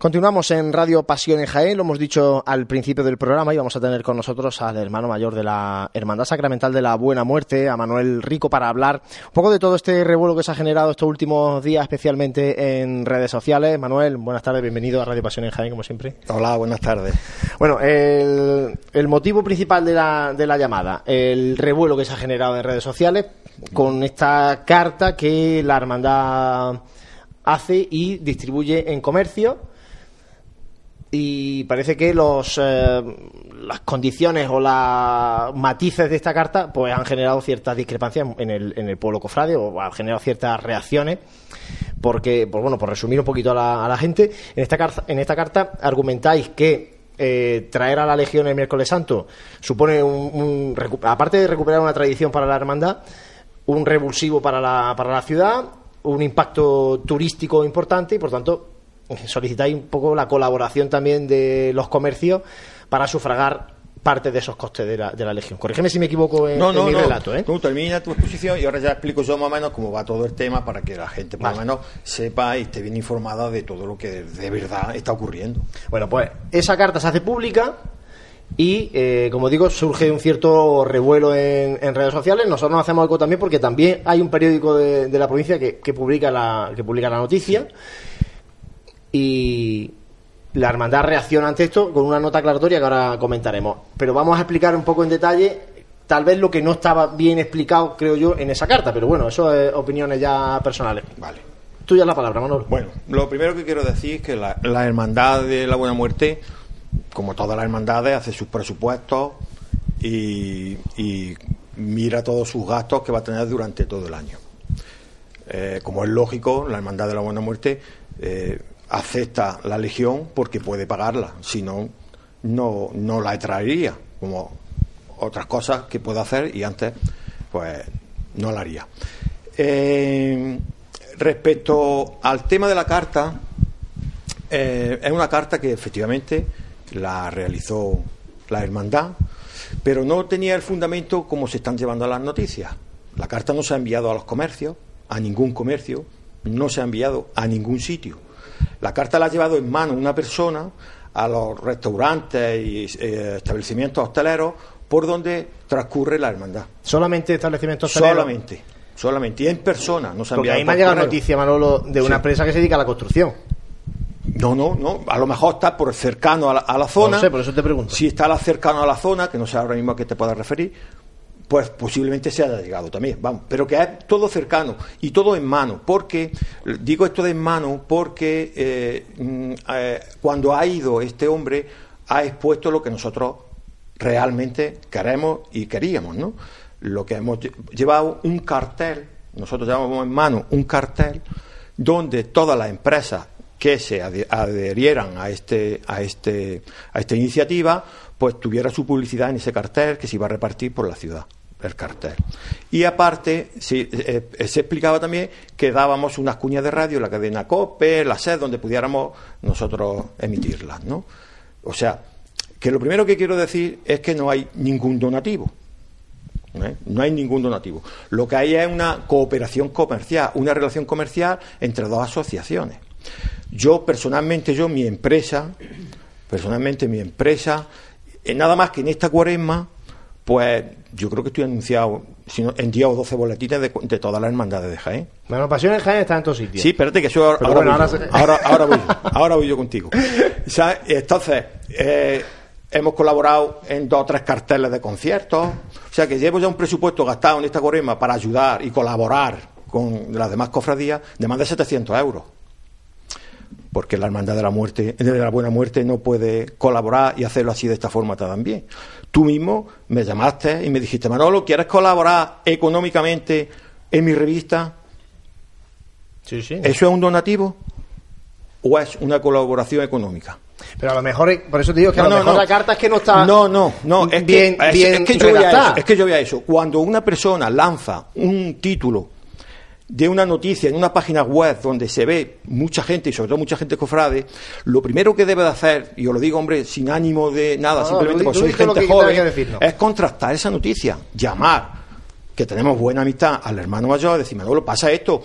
Continuamos en Radio Pasión en Jaén, lo hemos dicho al principio del programa y vamos a tener con nosotros al hermano mayor de la Hermandad Sacramental de la Buena Muerte, a Manuel Rico, para hablar un poco de todo este revuelo que se ha generado estos últimos días, especialmente en redes sociales. Manuel, buenas tardes, bienvenido a Radio Pasión en Jaén, como siempre. Hola, buenas tardes. Bueno, el, el motivo principal de la, de la llamada, el revuelo que se ha generado en redes sociales con esta carta que la hermandad hace y distribuye en comercio y parece que los eh, las condiciones o los matices de esta carta pues han generado ciertas discrepancias en el, en el pueblo cofrade o han generado ciertas reacciones porque pues bueno por resumir un poquito a la, a la gente en esta carta en esta carta argumentáis que eh, traer a la Legión el miércoles santo supone aparte de recuperar una tradición para la hermandad un revulsivo para la, para la ciudad un impacto turístico importante y por tanto solicitáis un poco la colaboración también de los comercios para sufragar parte de esos costes de la, de la Legión. Corrígeme si me equivoco en, No, en no, mi no. relato. ¿eh? Tú termina tu exposición y ahora ya explico yo más o menos cómo va todo el tema para que la gente más o Vale. menos sepa y esté bien informada de todo lo que de verdad está ocurriendo. Bueno, pues esa carta se hace pública y, eh, como digo, surge un cierto revuelo en, en redes sociales. Nosotros nos hacemos eco también porque también hay un periódico de, de la provincia que, que publica la, que publica la noticia. Y, la hermandad reacciona ante esto con una nota aclaratoria que ahora comentaremos. Pero vamos a explicar un poco en detalle, tal vez lo que no estaba bien explicado, creo yo, en esa carta. Pero bueno, eso es opiniones ya personales. Vale. Tuya la palabra, Manolo. Bueno, lo primero que quiero decir es que la, la Hermandad de la Buena Muerte, como todas las hermandades, hace sus presupuestos y, y mira todos sus gastos que va a tener durante todo el año. Eh, como es lógico, la Hermandad de la Buena Muerte eh, acepta la Legión porque puede pagarla, si no, no, no la traería, como otras cosas que puede hacer y antes, pues no la haría. Eh, respecto al tema de la carta, eh, es una carta que efectivamente la realizó la hermandad, pero no tenía el fundamento como se están llevando las noticias. La carta no se ha enviado a los comercios, a ningún comercio, no se ha enviado a ningún sitio. La carta la ha llevado en mano una persona a los restaurantes y eh, establecimientos hosteleros por donde transcurre la hermandad. Solamente establecimientos hosteleros. Solamente, solamente. Y en persona, no se Porque ahí me ha llegado noticia, Manolo, de una Sí. empresa que se dedica a la construcción. No, no, no. A lo mejor está por cercano a la, a la zona. No sé, por eso te pregunto. Si está cercano a la zona, que no sé ahora mismo a qué te puedas referir, pues posiblemente se haya llegado también, vamos. Pero que es todo cercano y todo en mano. Porque, digo esto de en mano porque eh, mm, eh, cuando ha ido este hombre, ha expuesto lo que nosotros realmente queremos y queríamos, ¿no? Lo que hemos lle- llevado un cartel, nosotros llevamos en mano un cartel donde todas las empresas que se adherieran a este a este a esta iniciativa pues tuviera su publicidad en ese cartel que se iba a repartir por la ciudad el cartel y aparte eh, eh, se explicaba también que dábamos unas cuñas de radio la cadena COPE la SED donde pudiéramos nosotros emitirlas no o sea que lo primero que quiero decir es que no hay ningún donativo ¿eh? No hay ningún donativo. Lo que hay es una cooperación comercial, una relación comercial entre dos asociaciones. Yo personalmente, yo mi empresa, personalmente mi empresa, eh, nada más que en esta cuaresma, pues yo creo que estoy anunciado si no, en 10 o 12 boletines de, de todas las hermandades de Jaén. Bueno, Pasión en Jaén está en todos sitios. Sí, espérate que eso ahora, ahora bueno, voy ahora yo. se- ahora, ahora voy yo, ahora voy yo contigo. ¿Sabes? Entonces, eh, hemos colaborado en dos o tres carteles de conciertos. O sea que llevo ya un presupuesto gastado en esta corema para ayudar y colaborar con las demás cofradías de más de 700 euros. Porque la Hermandad de la Muerte, de la Buena Muerte, no puede colaborar y hacerlo así de esta forma también. Tú mismo me llamaste y me dijiste, Manolo, ¿quieres colaborar económicamente en mi revista? Sí, sí. ¿Eso es un donativo o es una colaboración económica? Pero a lo mejor, por eso te digo que a No, lo no, mejor no. la carta es que no está No, no, no. Es bien, que, bien es que yo voy a eso, es que yo voy a eso. Cuando una persona lanza un título de una noticia en una página web donde se ve mucha gente y sobre todo mucha gente cofrade, lo primero que debe de hacer, y os lo digo, hombre, sin ánimo de nada, No, simplemente porque soy gente joven, es contrastar esa noticia, llamar, que tenemos buena amistad al hermano mayor, decir, Manolo, pasa esto.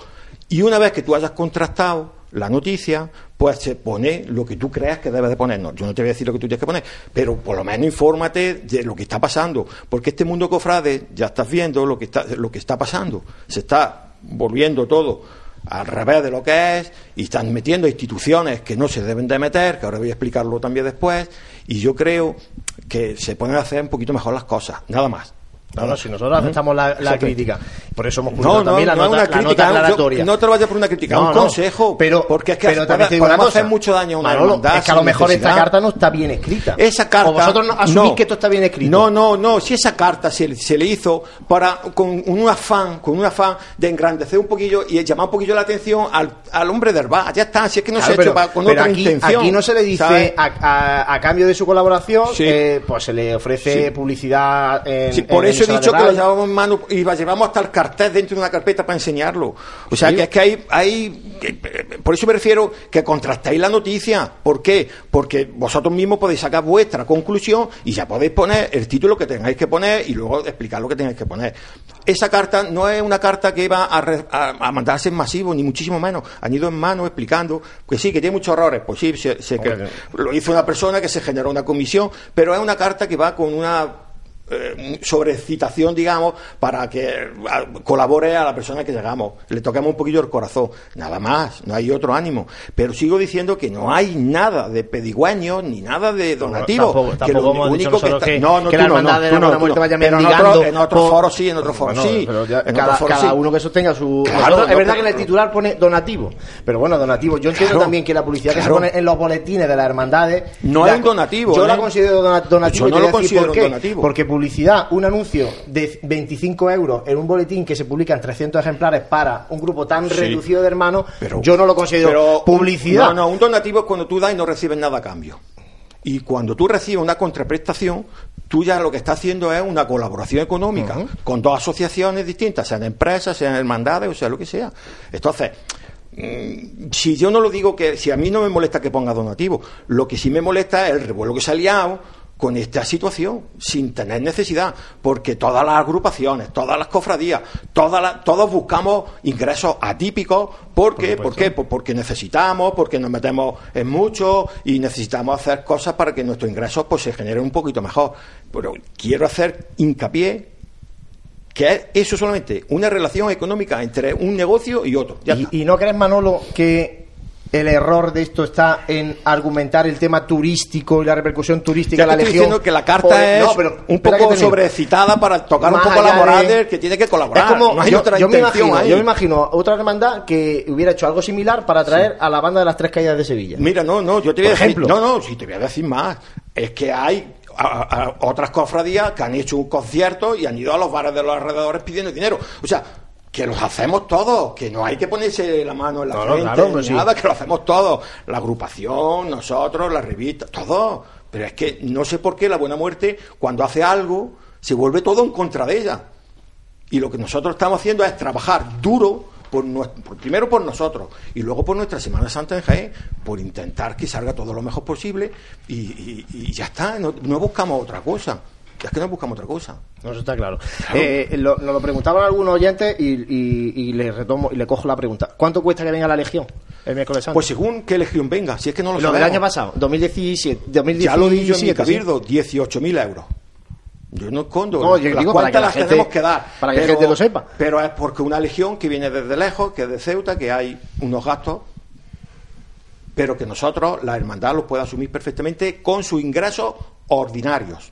Y una vez que tú hayas contrastado la noticia, pues se pone lo que tú creas que debes de poner. No, yo no te voy a decir lo que tú tienes que poner, pero por lo menos infórmate de lo que está pasando, porque este mundo cofrade, ya estás viendo lo que está, lo que está pasando. Se está volviendo todo al revés de lo que es y están metiendo instituciones que no se deben de meter, que ahora voy a explicarlo también después, y yo creo que se pueden hacer un poquito mejor las cosas, nada más. No, no, si nosotros aceptamos la, la crítica. Por eso hemos publicado No, no, también la no es nota, una la crítica, nota no, yo- aclaratoria. no te lo vayas por una crítica, No, un no, consejo, pero, porque es que pero también te digo una podemos cosa. hacer mucho daño a una Manolo, hermandad es que a lo mejor esta necesidad. carta no está bien escrita. Esa carta. O vosotros no asumís que esto está bien escrito. No, no, no. Si esa carta se, se le hizo para con un afán, con un afán de engrandecer un poquillo y llamar un poquillo la atención al, al hombre del bar. Ya está. Si es que no Claro, se ha pero, hecho pa- con pero otra aquí, intención. aquí no se le dice a, a- a cambio de su colaboración, Sí. eh, pues se le ofrece Sí. publicidad en. Sí, por en eso he dicho que lo llevamos en mano y la llevamos hasta el cartel dentro de una carpeta para enseñarlo. O sea, Sí. que es que hay, hay que- eh, por eso me refiero que contrastáis la noticia. ¿Por qué? Porque vosotros mismos podéis sacar vuestra conclusión y ya podéis poner el título que tengáis que poner y luego explicar lo que tengáis que poner. Esa carta no es una carta que va a, re- a- a mandarse en masivo, ni muchísimo menos. Han ido en mano explicando que sí, que tiene muchos errores. Pues sí, que lo hizo una persona que se generó una comisión, pero es una carta que va con una eh, sobrecitación, digamos, para que colabore a la persona que llegamos. Le toquemos un poquillo el corazón. Nada más, no hay otro ánimo. Pero sigo diciendo que no hay nada de pedigüeños ni nada de donativo. tampoco- que tampoco lo hemos dicho único que nosotros está- que- no, no, que tú la no, hermandad no, de la no, Muerte no. vaya Pero en otro- en otros por- foros sí, en otros foros Bueno, sí. pero ya En cada, otros foros cada sí. uno que sostenga su. Claro, es verdad que en el titular pone donativo. Pero bueno, donativo. Yo entiendo Claro, también que la publicidad que claro. se pone en los boletines de las hermandades. No la- es un donativo, Yo ¿eh? la considero dona- donativo. Yo no lo considero donativo. Porque publicidad, un anuncio de 25 euros en un boletín que se publica en 300 ejemplares para un grupo tan Sí. reducido de hermanos, Pero- yo no lo considero pero publicidad. No, no, un donativo es cuando tú das y no recibes nada a cambio. Y cuando tú recibes una contraprestación, tú ya lo que estás haciendo es una colaboración económica con dos asociaciones distintas, sean empresas, sean hermandades, o sea, lo que sea. Entonces, mm, si yo no lo digo que, si a mí no me molesta que ponga donativo, lo que sí me molesta es el revuelo que se ha liado con esta situación, sin tener necesidad, porque todas las agrupaciones, todas las cofradías, todas las- todos buscamos ingresos atípicos, ¿por qué? ¿Por qué? Pues porque necesitamos, porque nos metemos en mucho y necesitamos hacer cosas para que nuestros ingresos pues, se generen un poquito mejor. Pero quiero hacer hincapié que es eso solamente una relación económica entre un negocio y otro. Ya está. ¿Y, y no crees, Manolo, que el error de esto está en argumentar el tema turístico y la repercusión turística de la estoy Legión? diciendo que la carta Por- es no, pero un poco termine. sobreexcitada para tocar un poco la moral de- que tiene que colaborar. Es como, no hay yo, otra yo me imagino, ahí. yo me imagino otra hermandad que hubiera hecho algo similar para traer a la banda de las tres caídas de Sevilla. Mira, no, no, yo te voy a decir, ejemplo. no, no, si te voy a decir más, es que hay a- a- otras cofradías que han hecho un concierto y han ido a los bares de los alrededores pidiendo dinero. O sea, que los hacemos todos, que no hay que ponerse la mano en la frente, claro, pues sí. nada, que lo hacemos todos. La agrupación, nosotros, la revista, todo. Pero es que no sé por qué la Buena Muerte, cuando hace algo, se vuelve todo en contra de ella. Y lo que nosotros estamos haciendo es trabajar duro, por nues- por- primero por nosotros y luego por nuestra Semana Santa en Jaén, por intentar que salga todo lo mejor posible y, y- y ya está, no, no buscamos otra cosa. Es que no buscamos otra cosa. No, eso está claro. Eh, lo- nos lo preguntaban algunos oyentes y, y- y le retomo y le cojo la pregunta. ¿Cuánto cuesta que venga la Legión el miércoles santo? Pues según qué legión venga, si es que no lo, lo del sabemos. año pasado, 2017, 2017 Ya lo he dicho en mi sí. cabildo, 18.000 euros. Yo no escondo. No, yo las digo para que la las gente- tenemos que dar. para que la gente lo sepa. Pero es porque una legión que viene desde lejos, que es de Ceuta, que hay unos gastos, pero que nosotros, la hermandad, los puede asumir perfectamente con sus ingresos ordinarios.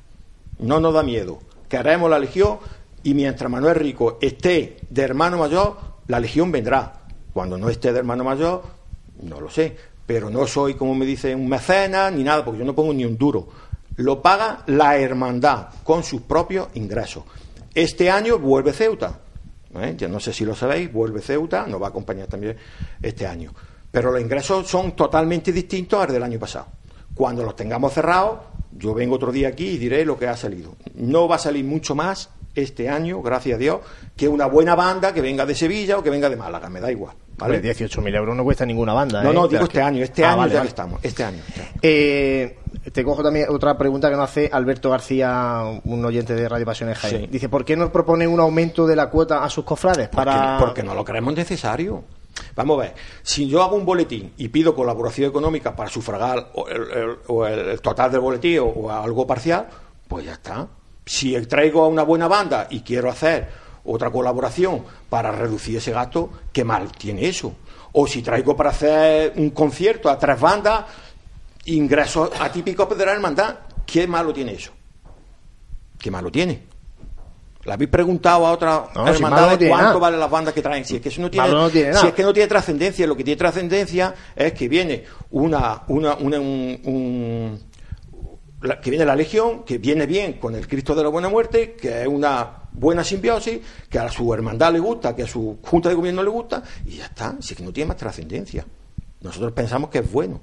No nos da miedo. Queremos la legión y mientras Manuel Rico esté de hermano mayor, la legión vendrá. Cuando no esté de hermano mayor, no lo sé. Pero no soy, como me dice, un mecenas ni nada, porque yo no pongo ni un duro. Lo paga la hermandad con sus propios ingresos. Este año vuelve Ceuta. ¿eh? Ya no sé si lo sabéis, vuelve Ceuta, nos va a acompañar también este año. Pero los ingresos son totalmente distintos a los del año pasado. Cuando los tengamos cerrados, yo vengo otro día aquí y diré lo que ha salido. No va a salir mucho más este año, gracias a Dios, que una buena banda que venga de Sevilla o que venga de Málaga, me da igual. ¿vale? Vale, 18.000 euros no cuesta ninguna banda. No, ¿eh? no, digo este que- año, este Ah, año vale, ya vale. estamos, este año. este año. Eh, te cojo también otra pregunta que nos hace Alberto García, un oyente de Radio Pasiones Jaén. Sí. Dice, ¿por qué no proponen un aumento de la cuota a sus cofrades? Para... Porque, porque no lo creemos necesario. Vamos a ver, si yo hago un boletín y pido colaboración económica para sufragar o el, el- total del boletín o, o algo parcial, pues ya está. Si traigo a una buena banda y quiero hacer otra colaboración para reducir ese gasto, ¿qué mal tiene eso? O si traigo para hacer un concierto a tres bandas, ingresos atípicos de la hermandad, ¿qué malo tiene eso? ¿Qué malo tiene? ¿Le habéis preguntado a otra No, hermandad cuánto nada. valen las bandas que traen? Si es que eso no tiene, Malo no tiene si es que no tiene trascendencia, lo que tiene trascendencia es que viene una, una, una- un- un- la- que viene la legión, que viene bien con el Cristo de la Buena Muerte, que es una buena simbiosis, que a su hermandad le gusta, que a su junta de gobierno le gusta, y ya está, si es que no tiene más trascendencia. Nosotros pensamos que es bueno.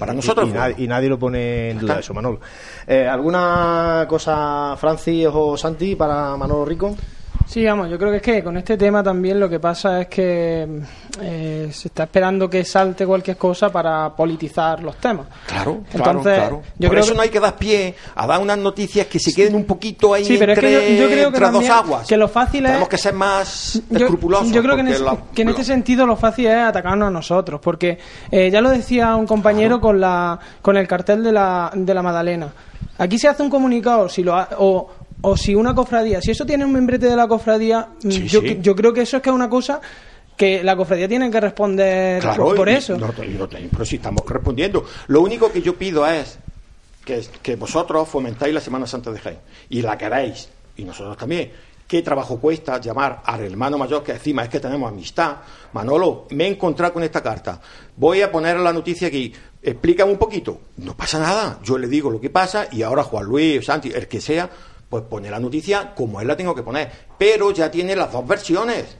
Para nosotros y, nadie, y nadie lo pone en duda eso, Manolo. Eh, ¿Alguna cosa, Francis o Santi, para Manolo Rico? Sí, vamos, yo creo que es que con este tema también lo que pasa es que eh, se está esperando que salte cualquier cosa para politizar los temas. Claro, Entonces, claro, claro. yo Por creo eso que- no hay que dar pie a dar unas noticias que se queden un poquito ahí Sí, pero es entre, que yo, yo creo que dos aguas. que lo fácil es Tenemos que ser más yo, escrupulosos. yo creo que en, porque ese, la- que en este sentido lo fácil es atacarnos a nosotros, porque eh, ya lo decía un compañero con la con el cartel de la, de la Madalena. Aquí se hace un comunicado si lo ha- o, o si una cofradía, si eso tiene un membrete de la cofradía, mm, Sí, yo, sí. yo creo que eso es que es una cosa que la cofradía tiene que responder por, por y- eso. no pero si estamos respondiendo. Lo único que yo pido es que, que vosotros fomentáis la Semana Santa de Jaén y la queréis, y nosotros también. ¿Qué trabajo cuesta llamar al hermano mayor que encima es que tenemos amistad? Manolo, me he encontrado con esta carta. Voy a poner la noticia aquí. Explícame un poquito. No pasa nada. Yo le digo lo que pasa y ahora Juan Luis, Santi, el que sea, pues pone la noticia como él la tengo que poner. Pero ya tiene las dos versiones.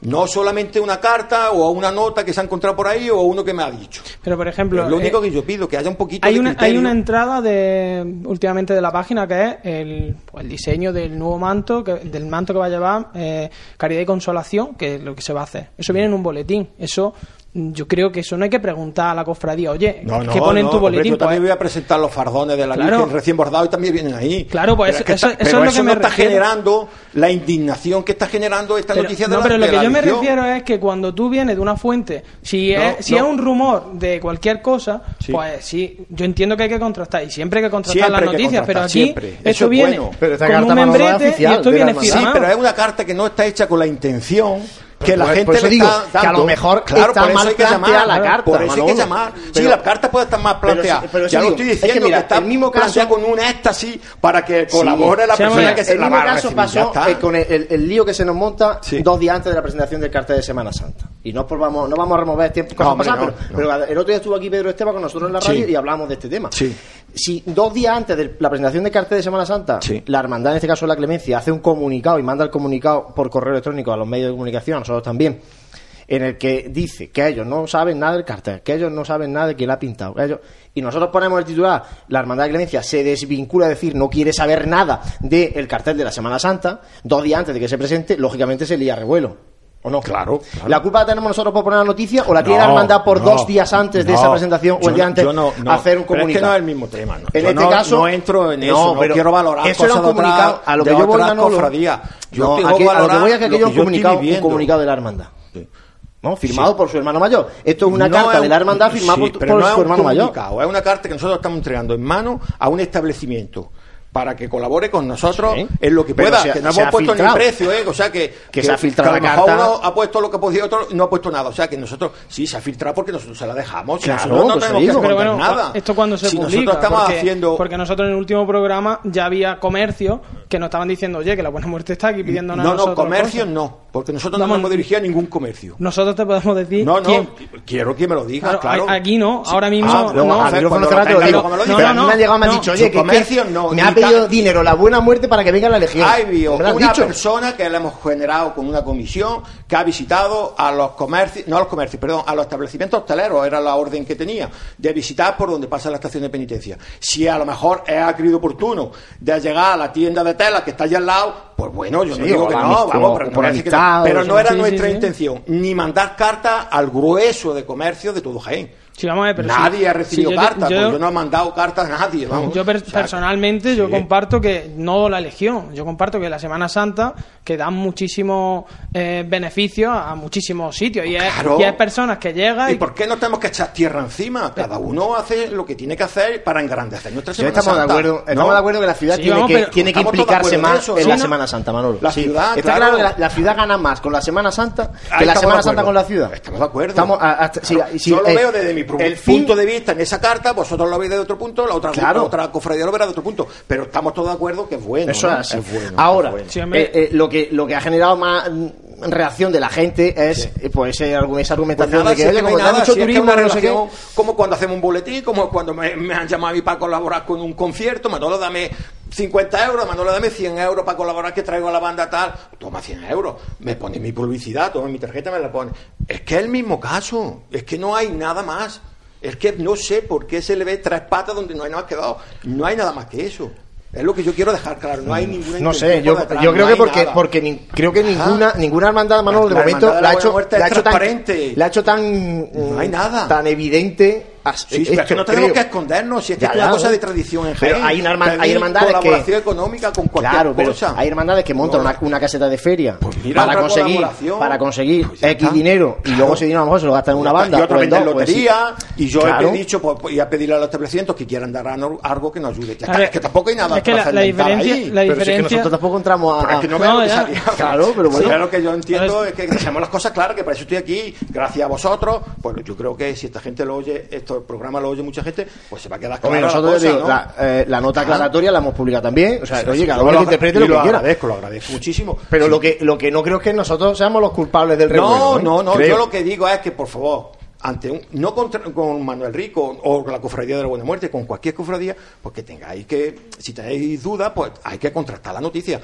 No solamente una carta o una nota que se ha encontrado por ahí o uno que me ha dicho. Pero, por ejemplo, lo único eh, que yo pido, que haya un poquito hay de una, hay una entrada de últimamente de la página que es el, pues, el diseño del nuevo manto, que, del manto que va a llevar eh, Caridad y Consolación, que es lo que se va a hacer. Eso viene en un boletín. Eso, yo creo que eso no hay que preguntar a la cofradía, oye, No, no, ¿qué pone en no, tu hombre, boletín? yo también Pues, voy a presentar los fardones de la Claro. Virgen recién bordados y también vienen ahí. Claro, pues Pero eso- es que eso- está- eso pero es lo que me no está refiero. generando la indignación que está generando esta Pero- noticia de no, la pero lo que yo me refiero es que cuando tú vienes de una fuente, si, es, si es un rumor de cualquier cosa, Sí. pues sí, yo entiendo que hay que contrastar y siempre hay que contrastar Siempre las noticias, pero contrastar, aquí siempre. Eso esto es viene bueno. Pero con un membrete y esto viene hermandad. Sí, firmado. pero es una carta que no está hecha con la intención que la Por- gente le digo está que a lo mejor claro, está por eso mal hay que planteada llamar, la carta, por eso hay que llamar. sí, Pero- la carta puede estar pero planteada. sí, pero ya sí lo estoy es que diciendo que, mira, está el mismo caso- con un éxtasis para que Sí. colabore la Se llama- persona que se el la mismo caso recibir. Pasó eh, con el, el- el lío que se nos monta Sí. dos días antes de la presentación del cartel de Semana Santa. Y no, por vamos, no vamos a remover tiempo, cosas No, hombre, pasadas, no, pero, no. pero el otro día estuvo aquí Pedro Esteban con nosotros en la radio Sí. y hablamos de este tema. Sí. Si dos días antes de la presentación del cartel de Semana Santa, Sí. la hermandad, en este caso la Clemencia, hace un comunicado y manda el comunicado por correo electrónico a los medios de comunicación, a nosotros también, en el que dice que ellos no saben nada del cartel, que ellos no saben nada de quién la ha pintado. ellos- Y nosotros ponemos el titular, la Hermandad de Clemencia se desvincula, es decir, no quiere saber nada del cartel de la Semana Santa, dos días antes de que se presente, lógicamente se lía revuelo. ¿O no? Claro, claro. ¿La culpa la tenemos nosotros por poner la noticia o la tiene No, la hermandad por no, dos días antes de no. esa presentación o el día no- antes no- no. hacer un Pero es que comunicado? no es el mismo tema, no. En Yo este no- caso no entro en eso, no pero quiero valorar eso era un cosas comunicado a lo que de yo voy Manolo, cofradías. Yo no, tengo aquí- que a lo que voy es que lo aquello es comunicado, un comunicado de la hermandad. Sí. ¿no? Firmado Sí. por su hermano mayor. Esto es una No carta es de la hermandad firmada sí, por, pero por no su hermano mayor. Es una carta que nosotros estamos entregando en mano a un establecimiento para que colabore con nosotros Sí. en lo que pueda, que no se hemos ha puesto filtrado. ni precio, ¿eh? o sea que, Que se ha filtrado que a lo la carta. uno ha puesto lo que podía, otro no ha puesto nada, o sea que nosotros sí se ha filtrado porque nosotros se la dejamos, Claro, nosotros no pues tenemos que Pero esconder bueno, nada. esto cuando se si publica, nosotros estamos porque, haciendo porque nosotros en el último programa ya había comercios que nos estaban diciendo, oye, que la buena muerte está aquí pidiéndonos a no, no, comercios cosas". no, porque nosotros no nos hemos dirigido a ningún comercio. Nosotros te podemos decir No, no, quién. quiero que me lo digas, Claro, aquí no, ahora mismo Ah, no. y me han no, dicho, oye, que, comercio que no, me ni ha pedido dinero la buena muerte para que venga la legión. Hay vio ¿Me lo has una dicho? persona que le hemos generado con una comisión que ha visitado a los comercios, no a los comercios, perdón, a los establecimientos hosteleros, era la orden que tenía, de visitar por donde pasa la estación de penitencia. Si a lo mejor es ha creído oportuno de llegar a la tienda de tela que está allá al lado, pues bueno, yo Sí, no digo que la no, vamos, pero no por que Pero era sí, nuestra sí. intención, ni mandar cartas al grueso de comercio de todo Jaén. Sí, vamos a ver, pero nadie sí- ha recibido sí, yo- cartas, yo- no he mandado cartas a nadie, vamos. Yo per- O sea, personalmente yo sí. comparto que no la legión, yo comparto que la Semana Santa que dan muchísimos eh, beneficios a muchísimos sitios y, es- Claro. y hay personas que llegan ¿Y y, por qué no tenemos que echar tierra encima? Cada uno hace lo que tiene que hacer para engrandecer nuestra Semana estamos de acuerdo, estamos ¿no? de acuerdo que la ciudad Sí, tiene, vamos, que, tiene que implicarse acuerdo en más eso, en la No. Semana Santa, Manolo. La Sí. ciudad, Está claro. claro que la, la ciudad gana más con la Semana Santa que Ahí la Semana Santa con la ciudad. Estamos de acuerdo. Estamos a- veo desde mi el fin- punto de vista en esa carta, vosotros lo veis de otro punto, la otra, Claro. la otra cofradía lo verá de otro punto. Pero estamos todos de acuerdo que es bueno. Eso ¿no? es así. bueno, Ahora, es bueno. Eh, eh, lo, que, lo que ha generado más mm, reacción de la gente es eh, pues, esa Pues argumentación nada, de que, si es que como nada, mucho si es que turismo, una no sé qué. relación, como cuando hacemos un boletín, como cuando me, me han llamado a mí para colaborar con un concierto, Manolo, dame 50 euros, Manolo, dame 100 euros para colaborar que traigo a la banda tal, toma 100 euros, me pone mi publicidad, toma mi tarjeta, me la pone. Es que es el mismo caso, es que no hay nada más. Es que no sé por qué se le ve tres patas donde no hay nada más quedado. No hay nada más que eso. Es lo que yo quiero dejar claro, no hay ninguna No sé, yo, por detrás, yo no creo que porque, nada. porque ni- creo que Ajá. ninguna ninguna hermandad, Manolo, de La momento la ha hecho, la ha hecho tan, transparente. la ha hecho tan, No hay mm, nada. tan evidente Sí, pero es que esto no tenemos creo- que escondernos, si es que Ya, es una cosa de tradición en Pero hay, una herma- Pedir hay hermandades colaboración que económica con cualquier claro, pero cosa. hay hermandades que montan No. una, una caseta de feria mira, para conseguir para conseguir Pues X dinero y luego ese dinero a lo mejor se lo gastan en una banda y otra o vez en en dos, pues sí. lotería y yo Claro. he dicho pues, pues, y a pedirle a los establecimientos que quieran dar algo que nos ayude ver, es que tampoco hay nada es que la- la diferencia- ahí. la pero si es que diferencia- nosotros tampoco entramos a. Claro, pero bueno. Sí, lo que yo entiendo es que dejemos las cosas claras, que para eso estoy aquí, gracias a vosotros. Pues yo creo que si esta gente lo oye, este programa lo oye mucha gente, pues se va a quedar Hombre, clara la nosotros cosa, digo, ¿no? la, eh, la nota Ah. aclaratoria la hemos publicado también. O sea, Sí, oye, cada uno lo que interprete y lo que quiera. agradezco, lo agradezco muchísimo. Pero Sí. lo que lo que no creo es que nosotros seamos los culpables del revuelo. No, ¿eh? no, no. Creo. Yo lo que digo es que, por favor, ante un, no contra- con Manuel Rico o con la cofradía de la Buena Muerte, con cualquier cofradía, pues que tengáis que, si tenéis dudas, pues hay que contrastar la noticia.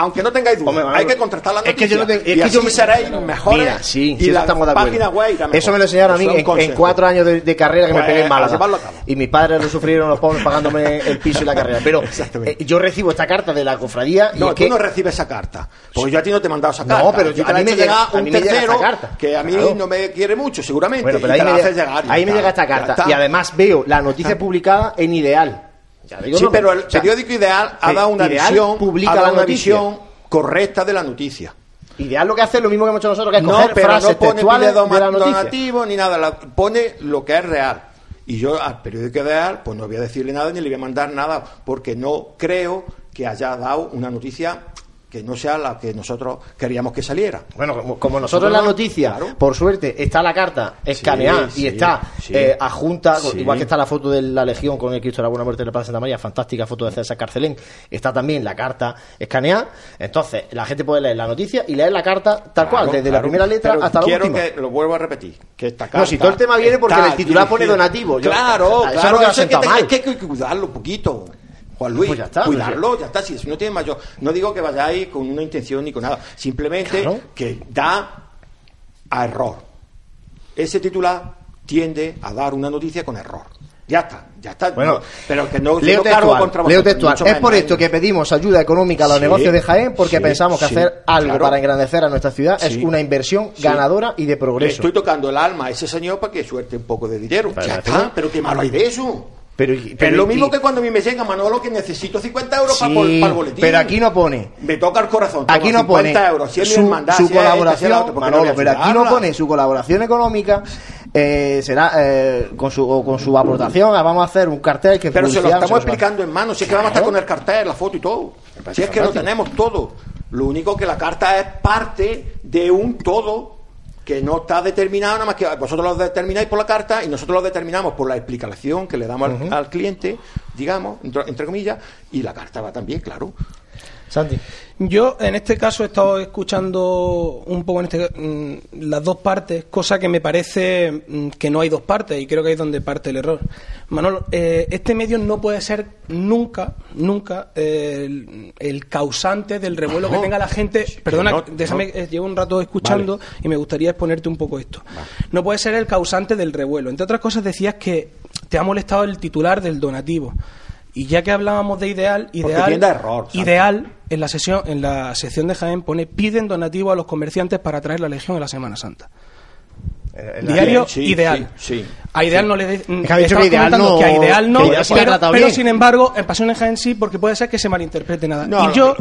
Aunque no tengáis dudas, Hombre, hay que contrastar la es noticia. que yo no tengo- es y que yo me- seréis mejores. Mira, sí, y sí, la estamos de acuerdo. página web irá mejor. Eso me lo enseñaron a mí es en, cuatro años de, de carrera que me Pues, pegué en Málaga. Y mis padres lo sufrieron los pobres pagándome el piso y la carrera. Pero eh, yo recibo esta carta de la cofradía y No, es tú que no recibes esa carta. Porque yo a ti no te he mandado esa No, carta. pero Yo a mí me llega- un mí me llega esta tercero carta. que a mí Claro. no me quiere mucho, seguramente. Bueno, pero ahí me, llega, llegar. y ahí ya me está. llega esta carta. Y además veo la noticia publicada en Ideal. Ya digo, Sí, no, pero el o sea, periódico Ideal ha sí, dado una Ideal visión, publica la una visión correcta de la noticia. Ideal lo que hace es lo mismo que hemos hecho nosotros, que es No, coger pero frases no pone textuales de la noticia. ni nada, la- pone lo que es real. Y yo al periódico Ideal, pues no voy a decirle nada ni le voy a mandar nada, porque no creo que haya dado una noticia que no sea la que nosotros queríamos que saliera. Bueno, como, como nosotros en la noticia, Claro. por suerte, está la carta escaneada Sí, y sí, está sí. eh, adjunta, igual que está la foto de la Legión con el Cristo de la Buena Muerte de la Plaza Santa María, fantástica foto de César Carcelén, está también la carta escaneada. Entonces, la gente puede leer la noticia y leer la carta tal cual, Claro, desde la claro. primera letra Pero hasta la quiero última. que lo vuelvo a repetir que esta carta No, si todo el tema viene porque en el titular pone donativo. Yo- claro es claro eso hay que, que- hay que cuidarlo un poquito Juan Luis, Pues ya está, cuidarlo, ya está. Si eso no tiene mayor. No digo que vayáis con una intención ni con nada. Simplemente Claro. que da a error. Ese titular tiende a dar una noticia con error. Ya está, ya está. Bueno, No, pero que no, Leo cargo textual, contra Leo vosotros, textual. Es menos, por esto que pedimos ayuda económica a los Sí, negocios de Jaén porque sí, pensamos que sí, hacer algo claro. para engrandecer a nuestra ciudad es una inversión ganadora y de Le progreso. estoy tocando el alma a ese señor para que suelte un poco de dinero. Pero ya está, pero qué malo hay de eso. Pero, es lo mismo que cuando a mí me llega Manolo que necesito 50 euros para, el boletín. pero aquí no pone. Me toca el corazón. Aquí no pone 50 euros. Si es mi su, hermandad, su si es esta, si es colaboración, la otra, ¿por qué no Manolo, voy a pero aquí no pone su colaboración económica, eh, será eh, con, su, o con su aportación, ah, vamos a hacer un cartel que Pero se lo estamos explicando en mano. Si es que vamos a estar con el cartel, la foto y todo. parece Si es que lo tenemos todo. Lo único que la carta es parte de un todo que no está determinado, nada más que vosotros lo determináis por la carta y nosotros lo determinamos por la explicación que le damos al- al, cliente, digamos, entre, entre comillas, y la carta va también, claro. Santi. Yo en este caso he estado escuchando un poco en este, mm, las dos partes, cosa que me parece mm, que no hay dos partes y creo que ahí es donde parte el error. Manolo, eh, este medio no puede ser nunca, nunca eh, el, el causante del revuelo que tenga la gente. Perdona, no, déjame, no. eh, llevo un rato escuchando y me gustaría exponerte un poco esto. No puede ser el causante del revuelo. Entre otras cosas decías que te ha molestado el titular del donativo. Y ya que hablábamos de ideal, ideal, error, ideal en la sesión, en la sección de Jaén pone piden donativo a los comerciantes para traer la legión en la Semana Santa. Eh, Diario sí, ideal. sí, sí. A ideal no le de, que ha dicho que estamos Ideal no- que a ideal no, Ideal pero, sin embargo en Pasión en Jaén sí porque puede ser que se malinterprete nada. No, y yo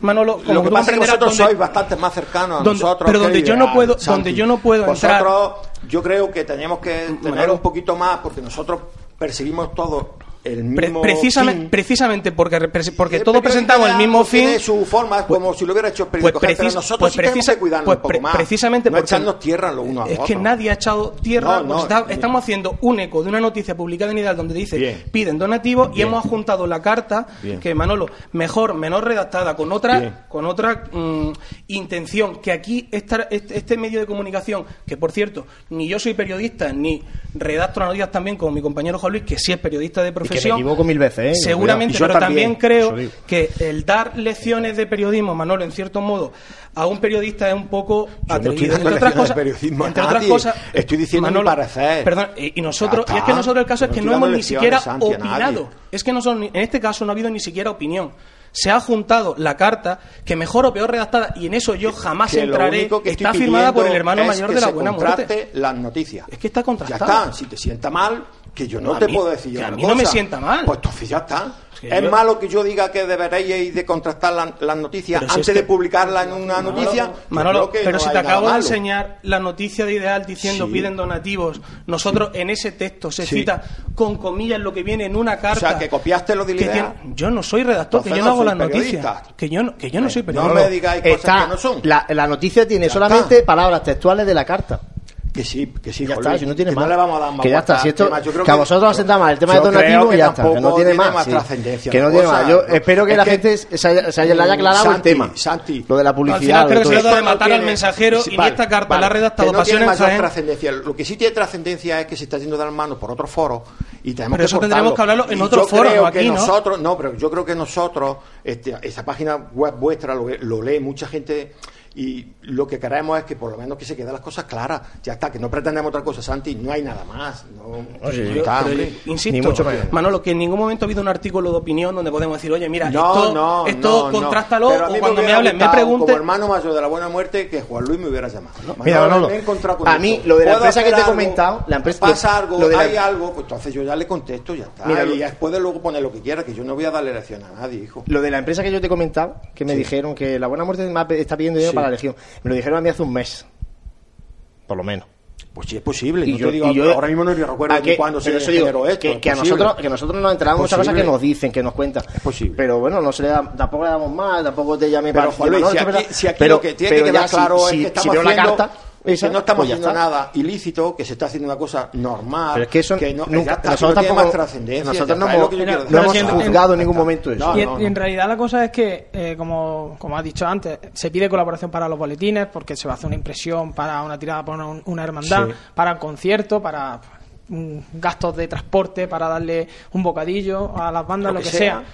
Manolo, como Lo que pasa es que vosotros donde- sois bastante más cercanos a donde- nosotros. pero donde yo no puedo- Santi. donde yo no puedo entrar- Vosotros, yo creo que teníamos que tener Manolo. un poquito más, porque nosotros perseguimos todo el Pre- mismo precisamente, fin. precisamente porque, porque El todos presentamos el mismo fin. Tiene su forma, como si lo hubiera hecho el Pues, periódico Jaén, pero nosotros pues sí precisa- que cuidarnos pues un poco pre- más. precisamente no echarnos tierra los unos a es otros. que nadie ha echado tierra. No, no, pues está- estamos haciendo un eco de una noticia publicada en Ideal donde dice Bien. piden donativo y Bien. hemos adjuntado la carta Bien. que Manolo mejor, menor redactada con otra con otra mm, intención que aquí esta- este, este medio de comunicación que por cierto ni yo soy periodista ni redacto las noticias también como mi compañero Juan Luis que sí es periodista de Que me equivoco mil veces, ¿eh? seguramente pero también, creo que el dar lecciones de periodismo, Manolo, en cierto modo, a un periodista es un poco no atrevido. entre otras cosas, entre otras Estoy diciendo mi parecer. Perdón, y y nosotros, Ya y es que nosotros el caso es que no hemos ni siquiera opinado. Es que nosotros, en este caso no ha habido ni siquiera opinión. se ha juntado la carta que mejor o peor redactada, y en eso yo jamás Que entraré, que está firmada por el hermano mayor de la buena muerte. las noticias. Es que está Ya contrastada. está, si te sienta mal, que yo no, No, a te mí- puedo decir yo que a mí no me sienta mal. Pues entonces ya está. que es yo- malo que yo diga que deberéis de contrastar la- las noticias si antes es que- de publicarla en una noticia. Manolo, pero no si te acabo de enseñar la noticia de Ideal diciendo Sí. piden donativos, nosotros en ese texto se Sí. cita con comillas lo que viene en una O carta. sea, que copiaste lo de que Ideal. tiene- yo no soy redactor, que yo no no hago soy las periodista. noticias. Que yo no, que yo no soy No periodista. me digáis cosas Está- que no son. La, la noticia tiene Ya solamente está. palabras textuales de la carta. Que sí, que sí, Ya está, si no tiene que más. no le vamos a dar más que ya está, si al esto, tema. Yo creo que a vosotros os senta mal el tema de donativo que y ya está, que no tampoco tiene tiene más. más sí. trascendencia que no la tiene más. Yo No. espero que Es la que- gente se haya, se haya- le haya aclarado Santi, el tema. Santi. Lo de la Al publicidad. final lo creo de que se trata de matar al mensajero sí, y vale, esta carta vale, la ha redactado que no Pasión tiene en mayor trascendencia. Lo que sí tiene trascendencia es que se está yendo de las manos por otros foros y tenemos Pero que eso tendremos cortarlo. que hablarlo en otros yo foros, creo no que aquí, ¿no? nosotros, no, pero yo creo que nosotros, este, esa página web vuestra lo, lo lee mucha gente y lo que queremos es que por lo menos que se queden las cosas claras. Ya está, que no pretendemos otra cosa, Santi, no hay nada más. No, Oye, Ya está, hombre. insisto, Ni mucho menos. Manolo, que en ningún momento ha habido un artículo de opinión donde podemos decir, oye, mira, No, esto, no, esto contrástalo Pero a mí o cuando me hablen, me pregunten. Como hermano mayor de la buena muerte, que Juan Luis me hubiera llamado. Mira, Manolo, me he encontrado con a esto. mí, lo de la ¿Puedo empresa que te he comentado, la empresa- Pasa algo, lo de la- hay algo, pues entonces yo ya le contesto, ya está. Mira, y ya puede luego poner lo que quiera, que yo no voy a darle lección a nadie, hijo. Lo de la empresa que yo te he comentado, que me Sí. dijeron que la buena muerte está pidiendo dinero Sí. para la legión. Me lo dijeron a mí hace un mes. Por lo menos. Pues sí es posible. Y yo- te digo, y yo- ahora mismo no recuerdo ¿A ni qué? cuándo se eso digo, generó esto. que, es que a nosotros, que nosotros nos enteramos muchas cosas que nos dicen, que nos cuentan. Es posible. Pero bueno, no se le da, tampoco le damos más, tampoco te llamé Pero para Juan Luis, no, si aquí, verdad. si aquí Pero- lo que tiene que quedar si- claro si, es que si estamos la haciendo, carta, que esa, no estamos pues ya haciendo está. nada ilícito, que se está haciendo una cosa normal, Pero es que eso no, nunca- está, nosotros no tiene tampoco- más trascendencia. nosotros no hemos- no juzgado en ningún momento eso. No, y, en, no, y en no. realidad la cosa es que, eh, como, como has dicho antes, se pide colaboración para los boletines, porque se va a hacer una impresión para una tirada para una, una hermandad, Sí. para un concierto, para gastos de transporte, para darle un bocadillo a las bandas, Lo lo, que que, sea. sea.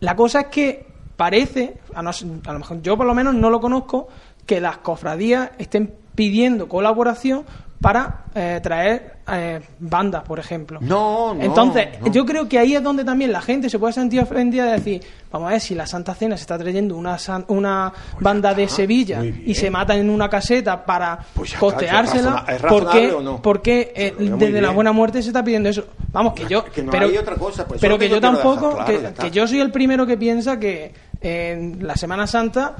La cosa es que parece, a, no ser- a lo mejor yo por lo menos no lo conozco, que las cofradías estén pidiendo colaboración para eh, traer eh, bandas, por ejemplo. No, no, Entonces, no. yo creo que ahí es donde también la gente se puede sentir ofendida de decir, vamos a ver si la Santa Cena se está trayendo una, san- una banda de Sevilla y se mata en una caseta para Pues está, costeársela, ¿es razona- es ¿por qué, o no? por qué, eh, desde la buena muerte se está pidiendo eso? Vamos, que yo... Que no pero, hay otra cosa, pues pero que que yo tampoco, dejar claro, que, que yo soy el primero que piensa que en la Semana Santa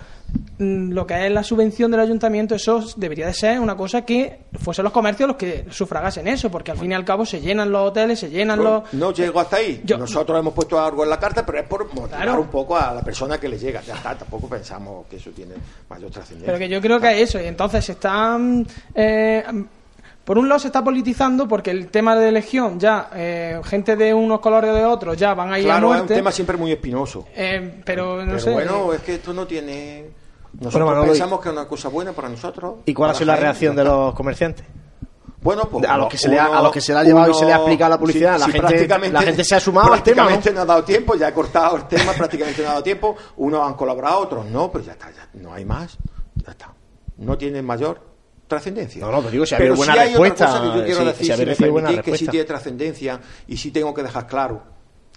lo que es la subvención del ayuntamiento, eso debería de ser una cosa que fuesen los comercios los que sufragasen eso, porque al fin y al cabo se llenan los hoteles, se llenan los... no llego hasta ahí. Yo- Nosotros hemos puesto algo en la carta, pero es por motivar Claro. un poco a la persona que le llega. Ya está, tampoco pensamos que eso tiene mayor trascendencia. Pero que yo creo que es eso, y entonces se están... eh, por un lado se está politizando porque el tema de legión ya, eh, gente de unos colores o de otros ya van a ir a Claro, es un muerte. tema siempre muy espinoso. eh, pero no pero sé. bueno, es que esto no tiene... Nosotros Bueno, Manolo, pensamos que es una cosa buena para nosotros. ¿Y cuál ha sido la reacción de los comerciantes? Bueno, pues a los uno- que se le ha- a los que se le ha llevado y se le ha explicado la publicidad, la gente- prácticamente- la gente se ha sumado al tema, ¿no? Prácticamente no ha dado tiempo, ya he cortado el tema, prácticamente no ha dado tiempo. Unos han colaborado, otros no, pero ya está, ya no hay más, ya está. No tiene mayor trascendencia. No, no, te digo, si pero buena sí hay otra respuesta, cosa que yo quiero si- decir, si me permitís, que sí tiene trascendencia y sí tengo que dejar claro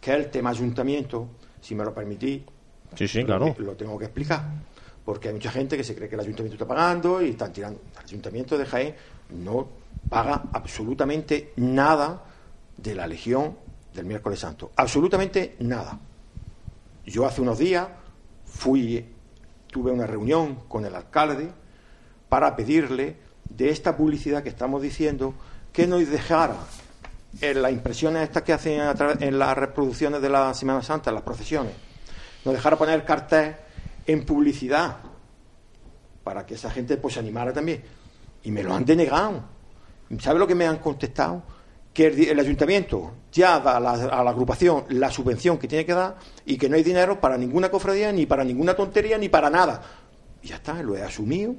que el tema ayuntamiento, si me lo permitís, Sí, sí, lo, lo tengo que explicar. Porque hay mucha gente que se cree que el ayuntamiento está pagando y están tirando. El ayuntamiento de Jaén no paga absolutamente nada de la Legión del miércoles santo. Absolutamente nada. Yo hace unos días fui, tuve una reunión con el alcalde para pedirle de esta publicidad que estamos diciendo que nos dejara en las impresiones estas que hacen en las reproducciones de la Semana Santa, en las procesiones, nos dejara poner cartel en publicidad para que esa gente pues se animara también. Y me lo han denegado. ¿Sabe lo que me han contestado? Que el, el ayuntamiento ya da la, a la agrupación la subvención que tiene que dar y que no hay dinero para ninguna cofradía, ni para ninguna tontería, ni para nada. Y ya está, lo he asumido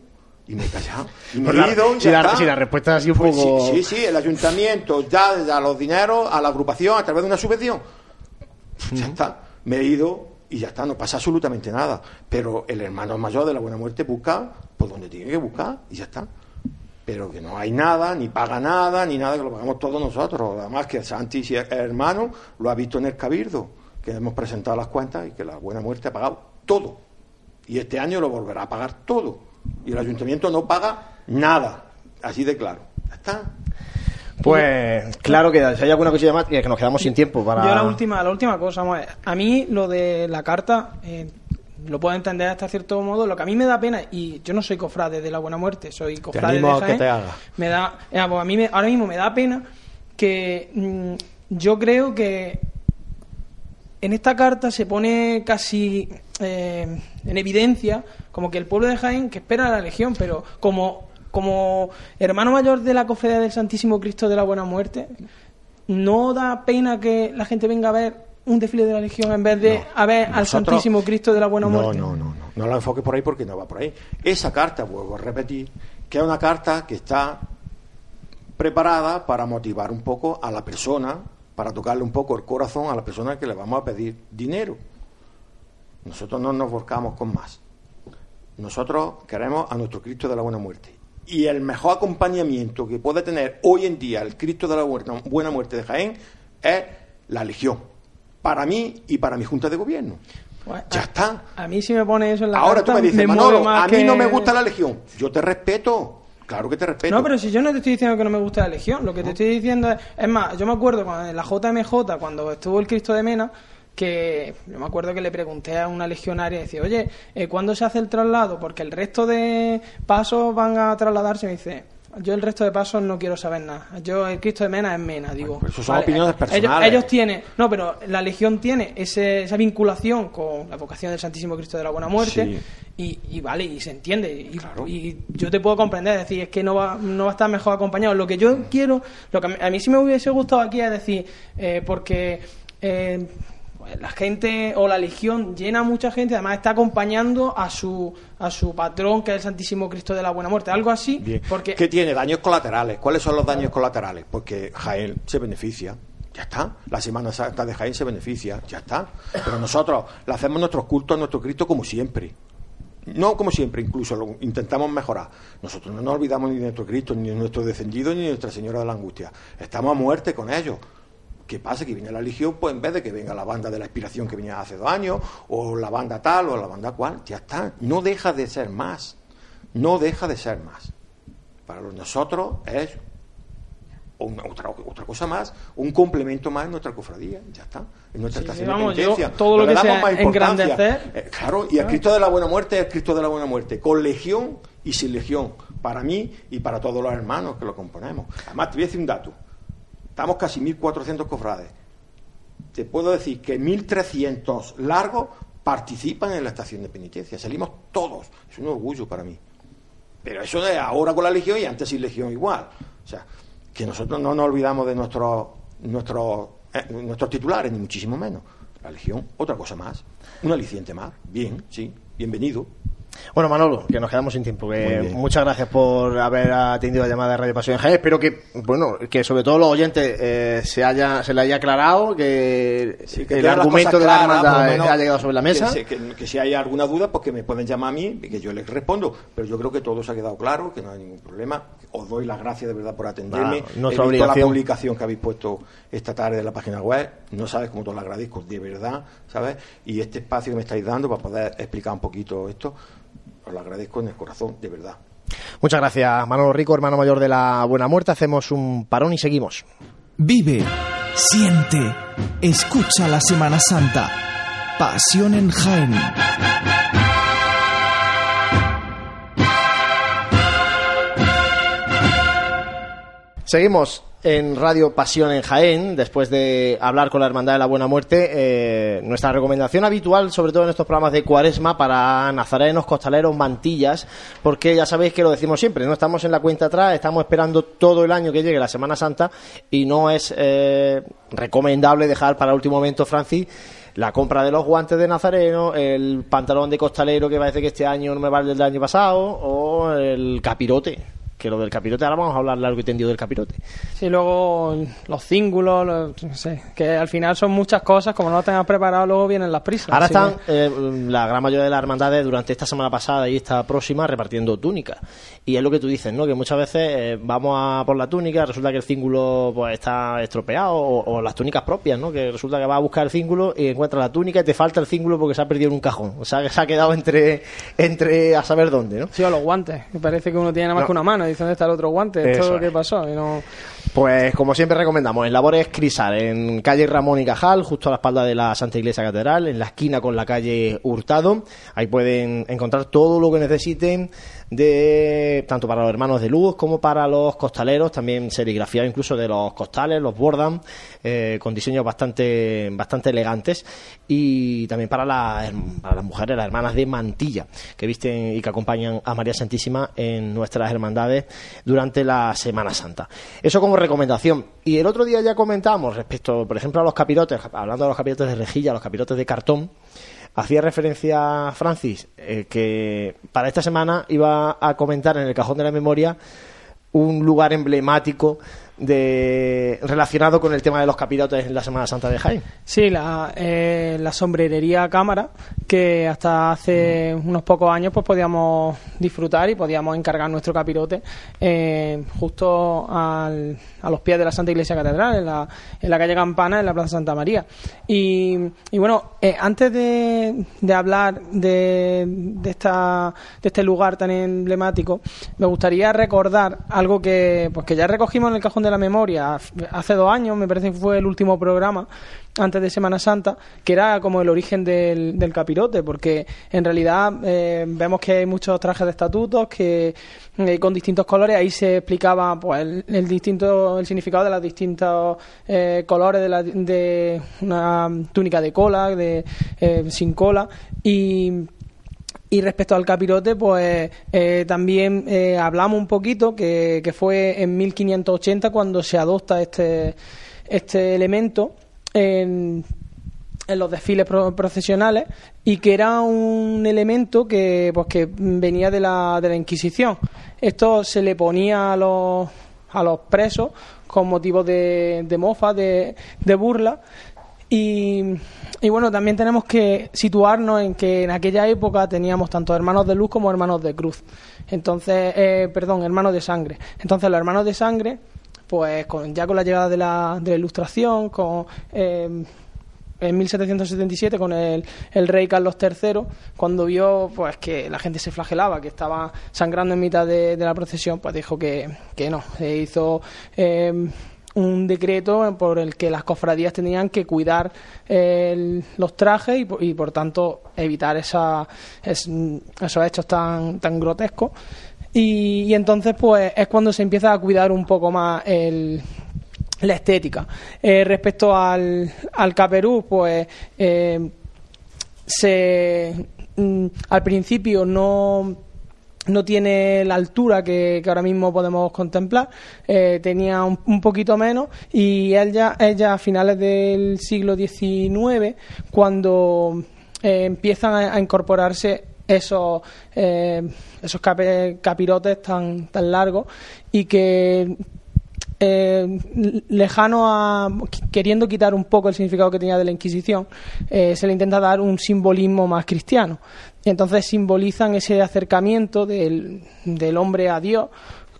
y me he callado. Y me Pues he ido, si la- si la respuesta ha sido un Pues poco- Sí, sí, el ayuntamiento ya da los dineros a la agrupación a través de una subvención. Ya está, me he ido y ya está, no pasa absolutamente nada. Pero el hermano mayor de la buena muerte busca por donde tiene que buscar y ya está. Pero que no hay nada, ni paga nada, ni nada, que lo pagamos todos nosotros. Además que Santi, si es hermano, lo ha visto en el cabildo. que hemos presentado las cuentas y que la Buena Muerte ha pagado todo. Y este año lo volverá a pagar todo. Y el ayuntamiento no paga nada. Así de claro. Ya está. Pues claro que si hay alguna cosilla más, que nos quedamos sin tiempo para... Yo la última, la última cosa, vamos a, ver. a mí lo de la carta, eh, lo puedo entender hasta cierto modo, lo que a mí me da pena, y yo no soy cofrade de la buena muerte, soy cofrade de a que Jaén, te haga. me da, eh, pues a mí me- ahora mismo me da pena que mm, yo creo que en esta carta se pone casi eh, en evidencia como que el pueblo de Jaén que espera a la legión, pero como, como hermano mayor de la cofradía del Santísimo Cristo de la Buena Muerte, ¿no da pena que la gente venga a ver un desfile de la legión en vez de a ver al Santísimo Cristo de la Buena no, Muerte? No, no, no. No la enfoque por ahí porque no va por ahí. Esa carta, vuelvo a repetir, que es una carta que está preparada para motivar un poco a la persona, para tocarle un poco el corazón a la persona que le vamos a pedir dinero. Nosotros no nos volcamos con más. Nosotros queremos a nuestro Cristo de la Buena Muerte. Y el mejor acompañamiento que puede tener hoy en día el Cristo de la Buena Muerte de Jaén es la Legión. Para mí y para mi Junta de Gobierno. Pues, Ya a- está. A mí si me pone eso en la Ahora tú me dices, Manolo, a mí que- no me gusta la Legión. Yo te respeto. Claro que te respeto. No, pero si yo no te estoy diciendo que no me gusta la Legión, lo que te estoy diciendo es... Es más, yo me acuerdo cuando en la JMJ, cuando estuvo el Cristo de Mena, que yo me acuerdo que le pregunté a una legionaria, decía, oye, eh, ¿cuándo se hace el traslado? Porque el resto de pasos van a trasladarse. Y me dice, yo el resto de pasos no quiero saber nada. Yo el Cristo de Mena es Mena, digo. pero eso son opiniones personales. Ellos, ellos tienen... No, pero la Legión tiene ese- esa vinculación con la vocación del Santísimo Cristo de la Buena Muerte. Sí. Y, y vale, y se entiende. Y, y yo te puedo comprender, es decir, es que no va, no va a estar mejor acompañado. Lo que yo quiero, lo que a mí, a mí sí me hubiese gustado aquí es decir, eh, porque eh, la gente o la legión llena mucha gente, además está acompañando a su a su patrón, que es el Santísimo Cristo de la Buena Muerte. Algo así, Bien. porque ¿Qué tiene? Daños colaterales. ¿Cuáles son los daños colaterales? Porque Jaén se beneficia. Ya está. La Semana Santa de Jaén se beneficia. Ya está. Pero nosotros le hacemos nuestros cultos a nuestro Cristo como siempre. No como siempre, incluso lo intentamos mejorar. Nosotros no nos olvidamos ni de nuestro Cristo, ni de nuestro descendido, ni de Nuestra Señora de la Angustia. Estamos a muerte con ellos. ¿Qué pasa? Que viene la Legión, pues en vez de que venga la banda de la inspiración que venía hace dos años, o la banda tal, o la banda cual, ya está. No deja de ser más. No deja de ser más. Para nosotros es una- otra, otra cosa más, un complemento más en nuestra cofradía, ya está, en nuestra Sí, estación vamos, de yo penitencia. todo lo que damos sea más engrandecer. Eh, claro, y el Cristo de la Buena Muerte es el Cristo de la Buena Muerte, con legión y sin legión, para mí y para todos los hermanos que lo componemos. Además, te voy a decir un dato, estamos casi 1.400 cofrades, te puedo decir que 1.300 largos participan en la estación de penitencia, salimos todos, es un orgullo para mí. Pero eso de ahora con la Legión y antes sin Legión igual. O sea, que nosotros no nos olvidamos de nuestros nuestros eh, nuestros titulares, ni muchísimo menos. La Legión, otra cosa más. Un aliciente más. Bien, sí, bienvenido. Bueno, Manolo, que nos quedamos sin tiempo. muchas gracias por haber atendido la llamada de Radio Pasión en Jaén. Espero que, bueno, que sobre todo los oyentes eh, se haya se le haya aclarado que, Sí, que el argumento de la hermandad menos, ha llegado sobre la mesa. Que, se- que- que si hay alguna duda, pues que me pueden llamar a mí y que yo les respondo. Pero yo creo que todo se ha quedado claro, que no hay ningún problema. Os doy las gracias de verdad por atenderme. He nuestra visto obligación. la publicación que habéis puesto esta tarde en la página web. No sabes cómo te lo agradezco, de verdad, ¿sabes? Y este espacio que me estáis dando para poder explicar un poquito esto, os lo agradezco en el corazón, de verdad. Muchas gracias, Manolo Rico, hermano mayor de la Buena Muerte. Hacemos un parón y seguimos. Vive, siente, escucha la Semana Santa. Pasión en Jaén. Seguimos en Radio Pasión en Jaén, después de hablar con la Hermandad de la Buena Muerte, eh, nuestra recomendación habitual, sobre todo en estos programas de cuaresma, para nazarenos, costaleros, mantillas, porque ya sabéis que lo decimos siempre, no estamos en la cuenta atrás, estamos esperando todo el año que llegue la Semana Santa y no es eh, recomendable dejar para último momento, Francis, la compra de los guantes de nazareno, el pantalón de costalero que parece que este año no me vale el del año pasado, o el capirote que lo del capirote, ahora vamos a hablar largo y tendido del capirote. Sí, luego los cíngulos, los- no sé, que al final son muchas cosas, como no lo tengas preparado, luego vienen las prisas. Ahora están que- eh, la gran mayoría de las hermandades durante esta semana pasada y esta próxima repartiendo túnicas. Y es lo que tú dices, ¿no? Que muchas veces eh, vamos a por la túnica, resulta que el cíngulo pues está estropeado o, o las túnicas propias, ¿no? Que resulta que vas a buscar el cíngulo y encuentras la túnica y te falta el cíngulo porque se ha perdido en un cajón. O sea, que se ha quedado entre, entre a saber dónde, ¿no? Sí, o los guantes, que parece que uno tiene nada más No. que una mano, y dice, ¿dónde está el otro guante? Esto es lo que pasó, y no... Pues como siempre recomendamos, en Labores Crisal, en calle Ramón y Cajal, justo a la espalda de la Santa Iglesia Catedral, en la esquina con la calle Hurtado. Ahí pueden encontrar todo lo que necesiten de tanto para los hermanos de luz como para los costaleros, también serigrafiado incluso de los costales, los bordan eh, con diseños bastante bastante elegantes y también para, herm- para las mujeres, las hermanas de mantilla que visten y que acompañan a María Santísima en nuestras hermandades durante la Semana Santa. Eso como recomendación. Y el otro día ya comentamos respecto, por ejemplo, a los capirotes, hablando de los capirotes de rejilla, los capirotes de cartón, hacía referencia Francis eh, que para esta semana iba a comentar en el cajón de la memoria un lugar emblemático de relacionado con el tema de los capirotes en la Semana Santa de Jaén. Sí, la, eh, la sombrerería cámara, que hasta hace unos pocos años pues podíamos disfrutar y podíamos encargar nuestro capirote eh, justo al- a los pies de la Santa Iglesia Catedral, en la, en la calle Campana, en la Plaza Santa María. Y, bueno, eh, antes de, de hablar de, de, esta, de este lugar tan emblemático, me gustaría recordar algo que, pues que ya recogimos en el cajón de la memoria hace dos años, me parece que fue el último programa antes de Semana Santa, que era como el origen del, del capirote, porque en realidad eh, vemos que hay muchos trajes de estatutos que eh, con distintos colores, ahí se explicaba pues el, el distinto el significado de los distintos eh, colores de, la, de una túnica de cola, de eh, sin cola y y respecto al capirote, pues eh, también eh, hablamos un poquito que, que fue en 1580 cuando se adopta este, este elemento en, en los desfiles pro- procesionales y que era un elemento que, pues, que venía de la, de la Inquisición. Esto se le ponía a los, a los presos con motivo de, de mofa, de, de burla. Y, bueno, también tenemos que situarnos en que en aquella época teníamos tanto hermanos de luz como hermanos de cruz. Entonces, eh, perdón, hermanos de sangre. Entonces, los hermanos de sangre, pues con, ya con la llegada de la, de la ilustración, con. eh, en 1777 con el, el rey Carlos III, cuando vio pues que la gente se flagelaba, que estaba sangrando en mitad de, de la procesión, pues dijo que, que no. Se hizo eh, un decreto por el que las cofradías tenían que cuidar el- los trajes y, por- tanto evitar esa, es- esos hechos tan, tan grotescos. Y, y entonces pues es cuando se empieza a cuidar un poco más el, la estética. Eh, respecto al, al caperú, pues eh, se mm, al principio no no tiene la altura que, ahora mismo podemos contemplar, eh, tenía un, un poquito menos y es ya a finales del siglo XIX cuando eh, empiezan a, incorporarse esos, eh, esos capirotes tan, tan largos y que lejano a queriendo quitar un poco el significado que tenía de la Inquisición, se le intenta dar un simbolismo más cristiano. Entonces simbolizan ese acercamiento del, del hombre a Dios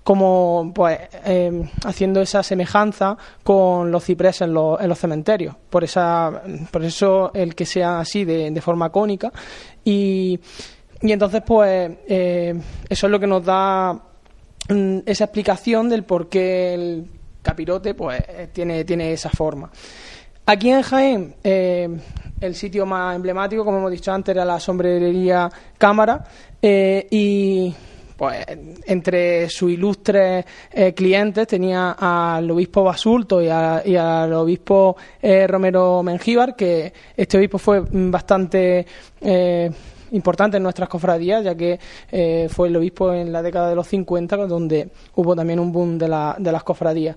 como pues eh, haciendo esa semejanza con los cipreses en los, en los cementerios por esa por eso el que sea así de, de forma cónica y, y entonces pues eh, eso es lo que nos da mm, esa explicación del por qué el capirote pues eh, tiene, tiene esa forma. Aquí en Jaén, eh, el sitio más emblemático, como hemos dicho antes, era la sombrerería Cámara eh, y pues entre sus ilustres eh, clientes tenía al obispo Basulto y, al obispo eh, Romero Mengíbar, que este obispo fue bastante eh, importante en nuestras cofradías, ya que eh, fue el obispo en la década de los 50, donde hubo también un boom de, la- de las cofradías.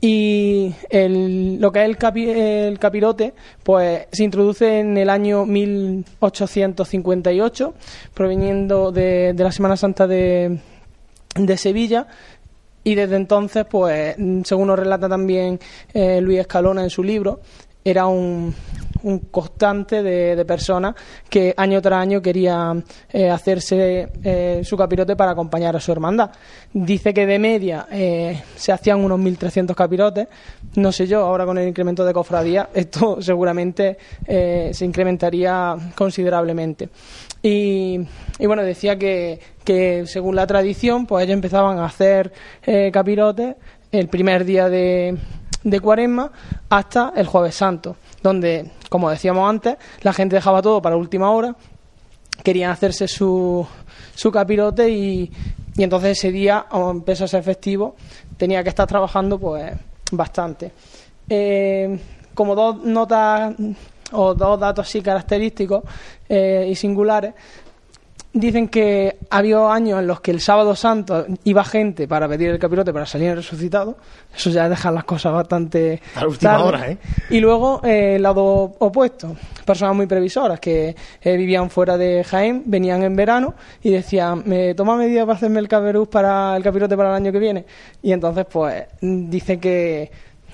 Y el- lo que es el, capi- el capirote, pues se introduce en el año 1858, proveniendo de, de la Semana Santa de, de Sevilla. Y desde entonces, pues, según nos relata también eh, Luis Escalona en su libro, era un, un constante de, de, personas que año tras año querían eh, hacerse eh, su capirote para acompañar a su hermandad. Dice que de media eh, se hacían unos 1.300 capirotes. No sé yo, ahora con el incremento de cofradía, esto seguramente se incrementaría considerablemente. Y, bueno, decía que, que, según la tradición, pues ellos empezaban a hacer capirotes el primer día de, de Cuaresma hasta el Jueves Santo, donde, como decíamos antes, la gente dejaba todo para última hora, querían hacerse su, su capirote y, y entonces ese día, aunque empezó a ser festivo, tenía que estar trabajando pues bastante. Eh, como dos notas o dos datos así característicos eh, y singulares, dicen que había años en los que el sábado santo iba gente para pedir el capirote para salir resucitado. Eso ya deja las cosas bastante. A la última tarde. hora, ¿eh? Y luego eh, el lado opuesto. Personas muy previsoras que eh, vivían fuera de Jaén, venían en verano y decían: ¿Me toma medidas para hacerme el caperuz para el capirote para el año que viene? Y entonces, pues, dice que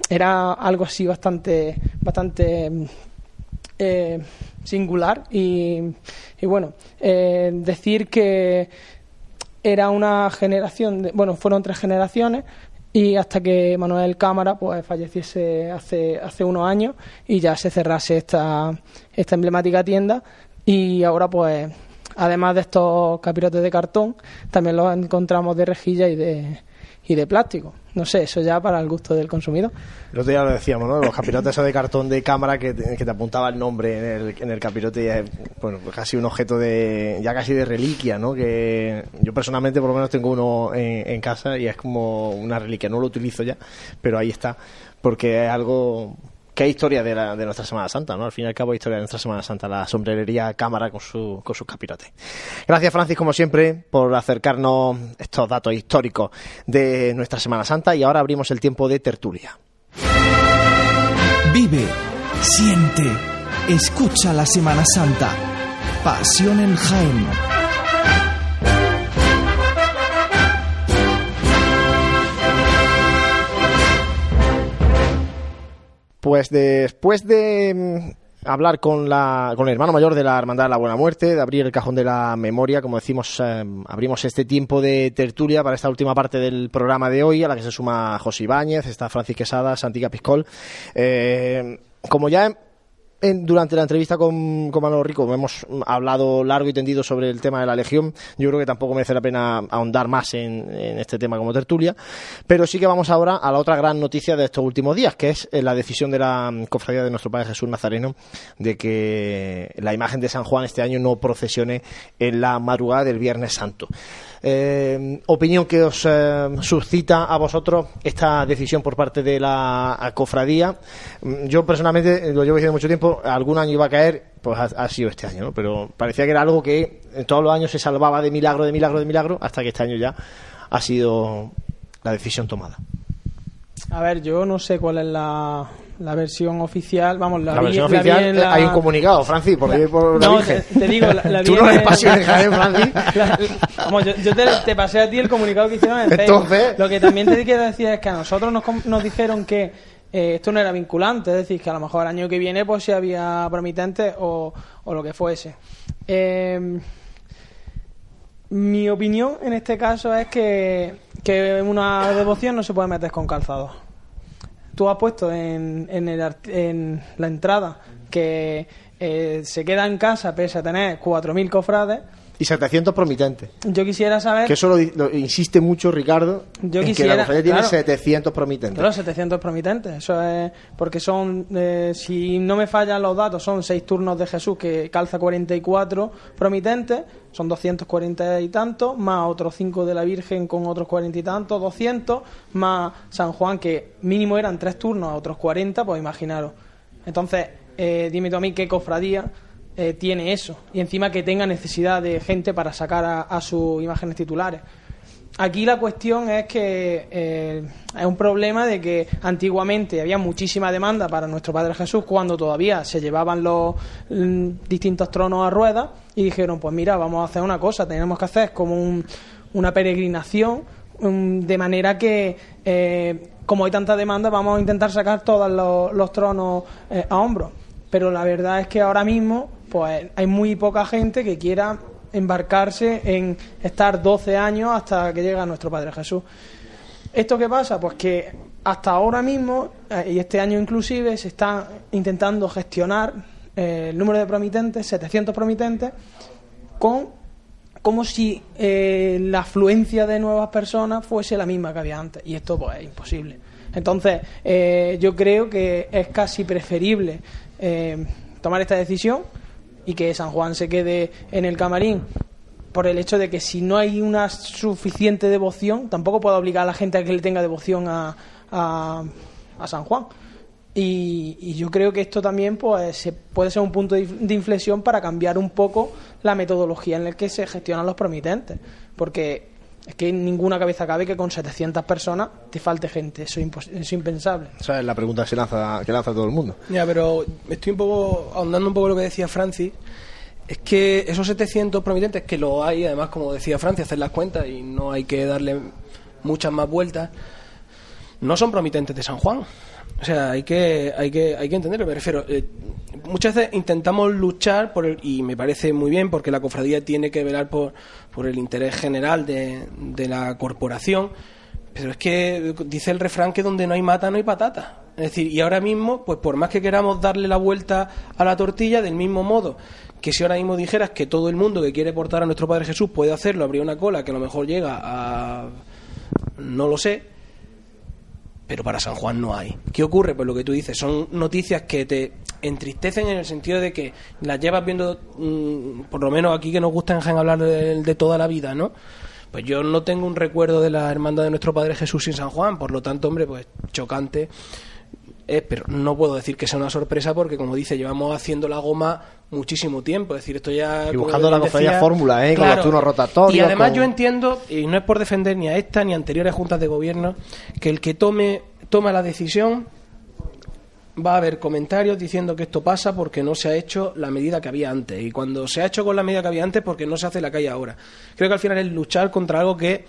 era algo así bastante. bastante eh, singular y, y bueno, eh, decir que era una generación, de, bueno, fueron tres generaciones y hasta que Manuel Cámara pues falleciese hace, hace unos años y ya se cerrase esta, esta emblemática tienda y ahora pues además de estos capirotes de cartón también los encontramos de rejilla y de, y de plástico. No sé, eso ya para el gusto del consumidor. El otro lo decíamos, ¿no? Los capirotes de cartón de cámara que te, que te apuntaba el nombre en el, en el capirote y es, bueno, pues casi un objeto de, ya casi de reliquia, ¿no? Que yo personalmente por lo menos tengo uno en, en casa y es como una reliquia, no lo utilizo ya, pero ahí está, porque es algo que hay historia de nuestra Semana Santa, ¿no? Al fin y al cabo, historia de nuestra Semana Santa, la sombrerería cámara con, su, con sus capirotes. Gracias, Francis, como siempre, por acercarnos estos datos históricos de nuestra Semana Santa y ahora abrimos el tiempo de tertulia. Vive, siente, escucha la Semana Santa. Pasión en Jaén. Pues después de mm, hablar con, la, con el hermano mayor de la Hermandad de la Buena Muerte, de abrir el cajón de la memoria, como decimos, eh, abrimos este tiempo de tertulia para esta última parte del programa de hoy, a la que se suma José Ibáñez, está Francis Quesada, Santiago Piscol. Eh, como ya en, durante la entrevista con, con Manolo Rico hemos hablado largo y tendido sobre el tema de la Legión. Yo creo que tampoco merece la pena ahondar más en, en, este tema como tertulia. Pero sí que vamos ahora a la otra gran noticia de estos últimos días, que es la decisión de la Cofradía de nuestro Padre Jesús Nazareno de que la imagen de San Juan este año no procesione en la madrugada del Viernes Santo. Eh, opinión que os eh, suscita a vosotros esta decisión por parte de la cofradía. Yo personalmente lo llevo diciendo mucho tiempo, algún año iba a caer, pues ha, sido este año, ¿no? pero parecía que era algo que todos los años se salvaba de milagro, de milagro, de milagro, hasta que este año ya ha sido la decisión tomada. A ver, yo no sé cuál es la, la versión oficial. Vamos, la, la vi, versión la oficial, vi la... hay un comunicado, Francis, por, la, por No, te, te, digo, la, Tú no eres pasiones, Jaén, Francis. Vamos, yo, yo te, te, pasé a ti el comunicado que hicieron en Facebook. Entonces... Lo que también te quiero decir es que a nosotros nos, nos dijeron que eh, esto no era vinculante, es decir, que a lo mejor el año que viene pues si había promitentes o, o lo que fuese. Eh, mi opinión en este caso es que, que una devoción no se puede meter con calzado. Tú has puesto en, en, el, en la entrada que eh, se queda en casa pese a tener 4.000 cofrades. Y 700 promitentes. Yo quisiera saber. Que eso lo, lo insiste mucho Ricardo. Yo en quisiera. Que la tiene claro, 700 promitentes. Claro, 700 promitentes. Eso es. Porque son. Eh, si no me fallan los datos, son 6 turnos de Jesús que calza 44 promitentes. Son 240 y tantos. Más otros 5 de la Virgen con otros 40 y tantos. 200. Más San Juan, que mínimo eran 3 turnos a otros 40. Pues imaginaros. Entonces, eh, dime tú a mí qué cofradía eh, tiene eso y encima que tenga necesidad de gente para sacar a, a sus imágenes titulares. Aquí la cuestión es que eh, es un problema de que antiguamente había muchísima demanda para nuestro Padre Jesús cuando todavía se llevaban los mm, distintos tronos a ruedas y dijeron, pues mira, vamos a hacer una cosa, tenemos que hacer como un, una peregrinación mm, de manera que eh, como hay tanta demanda vamos a intentar sacar todos los, tronos a hombros pero la verdad es que ahora mismo pues hay muy poca gente que quiera embarcarse en estar 12 años hasta que llega nuestro Padre Jesús. ¿Esto qué pasa? Pues que hasta ahora mismo, eh, y este año inclusive, se está intentando gestionar eh, el número de promitentes, 700 promitentes, con como si eh, la afluencia de nuevas personas fuese la misma que había antes. Y esto pues es imposible. Entonces, eh, yo creo que es casi preferible eh, tomar esta decisión y que San Juan se quede en el camarín por el hecho de que si no hay una suficiente devoción, tampoco puedo obligar a la gente a que le tenga devoción a, a, a San Juan. Y, yo creo que esto también pues, puede ser un punto de inflexión para cambiar un poco la metodología en la que se gestionan los promitentes. Porque es que en ninguna cabeza cabe que con 700 personas te falte gente. Eso es, impensable. Esa es la pregunta que se lanza, que lanza todo el mundo. Ya, pero estoy un poco ahondando un poco en lo que decía Francis. Es que esos 700 promitentes, que lo hay, además, como decía Francis, hacer las cuentas y no hay que darle muchas más vueltas, no son promitentes de San Juan. O sea, hay que, hay que, hay que entenderlo. Me refiero, eh, muchas veces intentamos luchar por el, y me parece muy bien porque la cofradía tiene que velar por, por el interés general de, de la corporación. Pero es que dice el refrán que donde no hay mata no hay patata. Es decir, y ahora mismo, pues por más que queramos darle la vuelta a la tortilla, del mismo modo que si ahora mismo dijeras que todo el mundo que quiere portar a nuestro Padre Jesús puede hacerlo, habría una cola que a lo mejor llega a... no lo sé, pero para San Juan no hay. ¿Qué ocurre? Pues lo que tú dices, son noticias que te entristecen en el sentido de que las llevas viendo, mm, por lo menos aquí que nos gusta en hablar de, toda la vida, ¿no? Pues yo no tengo un recuerdo de la hermandad de nuestro Padre Jesús sin San Juan, por lo tanto, hombre, pues chocante. pero no puedo decir que sea una sorpresa porque, como dice, llevamos haciendo la goma muchísimo tiempo. Es decir, esto ya. Y buscando la decía, fórmula, ¿eh? Con los turnos rotatorios, Y además con- yo entiendo, y no es por defender ni a esta ni a anteriores juntas de gobierno, que el que tome toma la decisión va a haber comentarios diciendo que esto pasa porque no se ha hecho la medida que había antes. Y cuando se ha hecho con la medida que había antes, porque no se hace la que hay ahora. Creo que al final es luchar contra algo que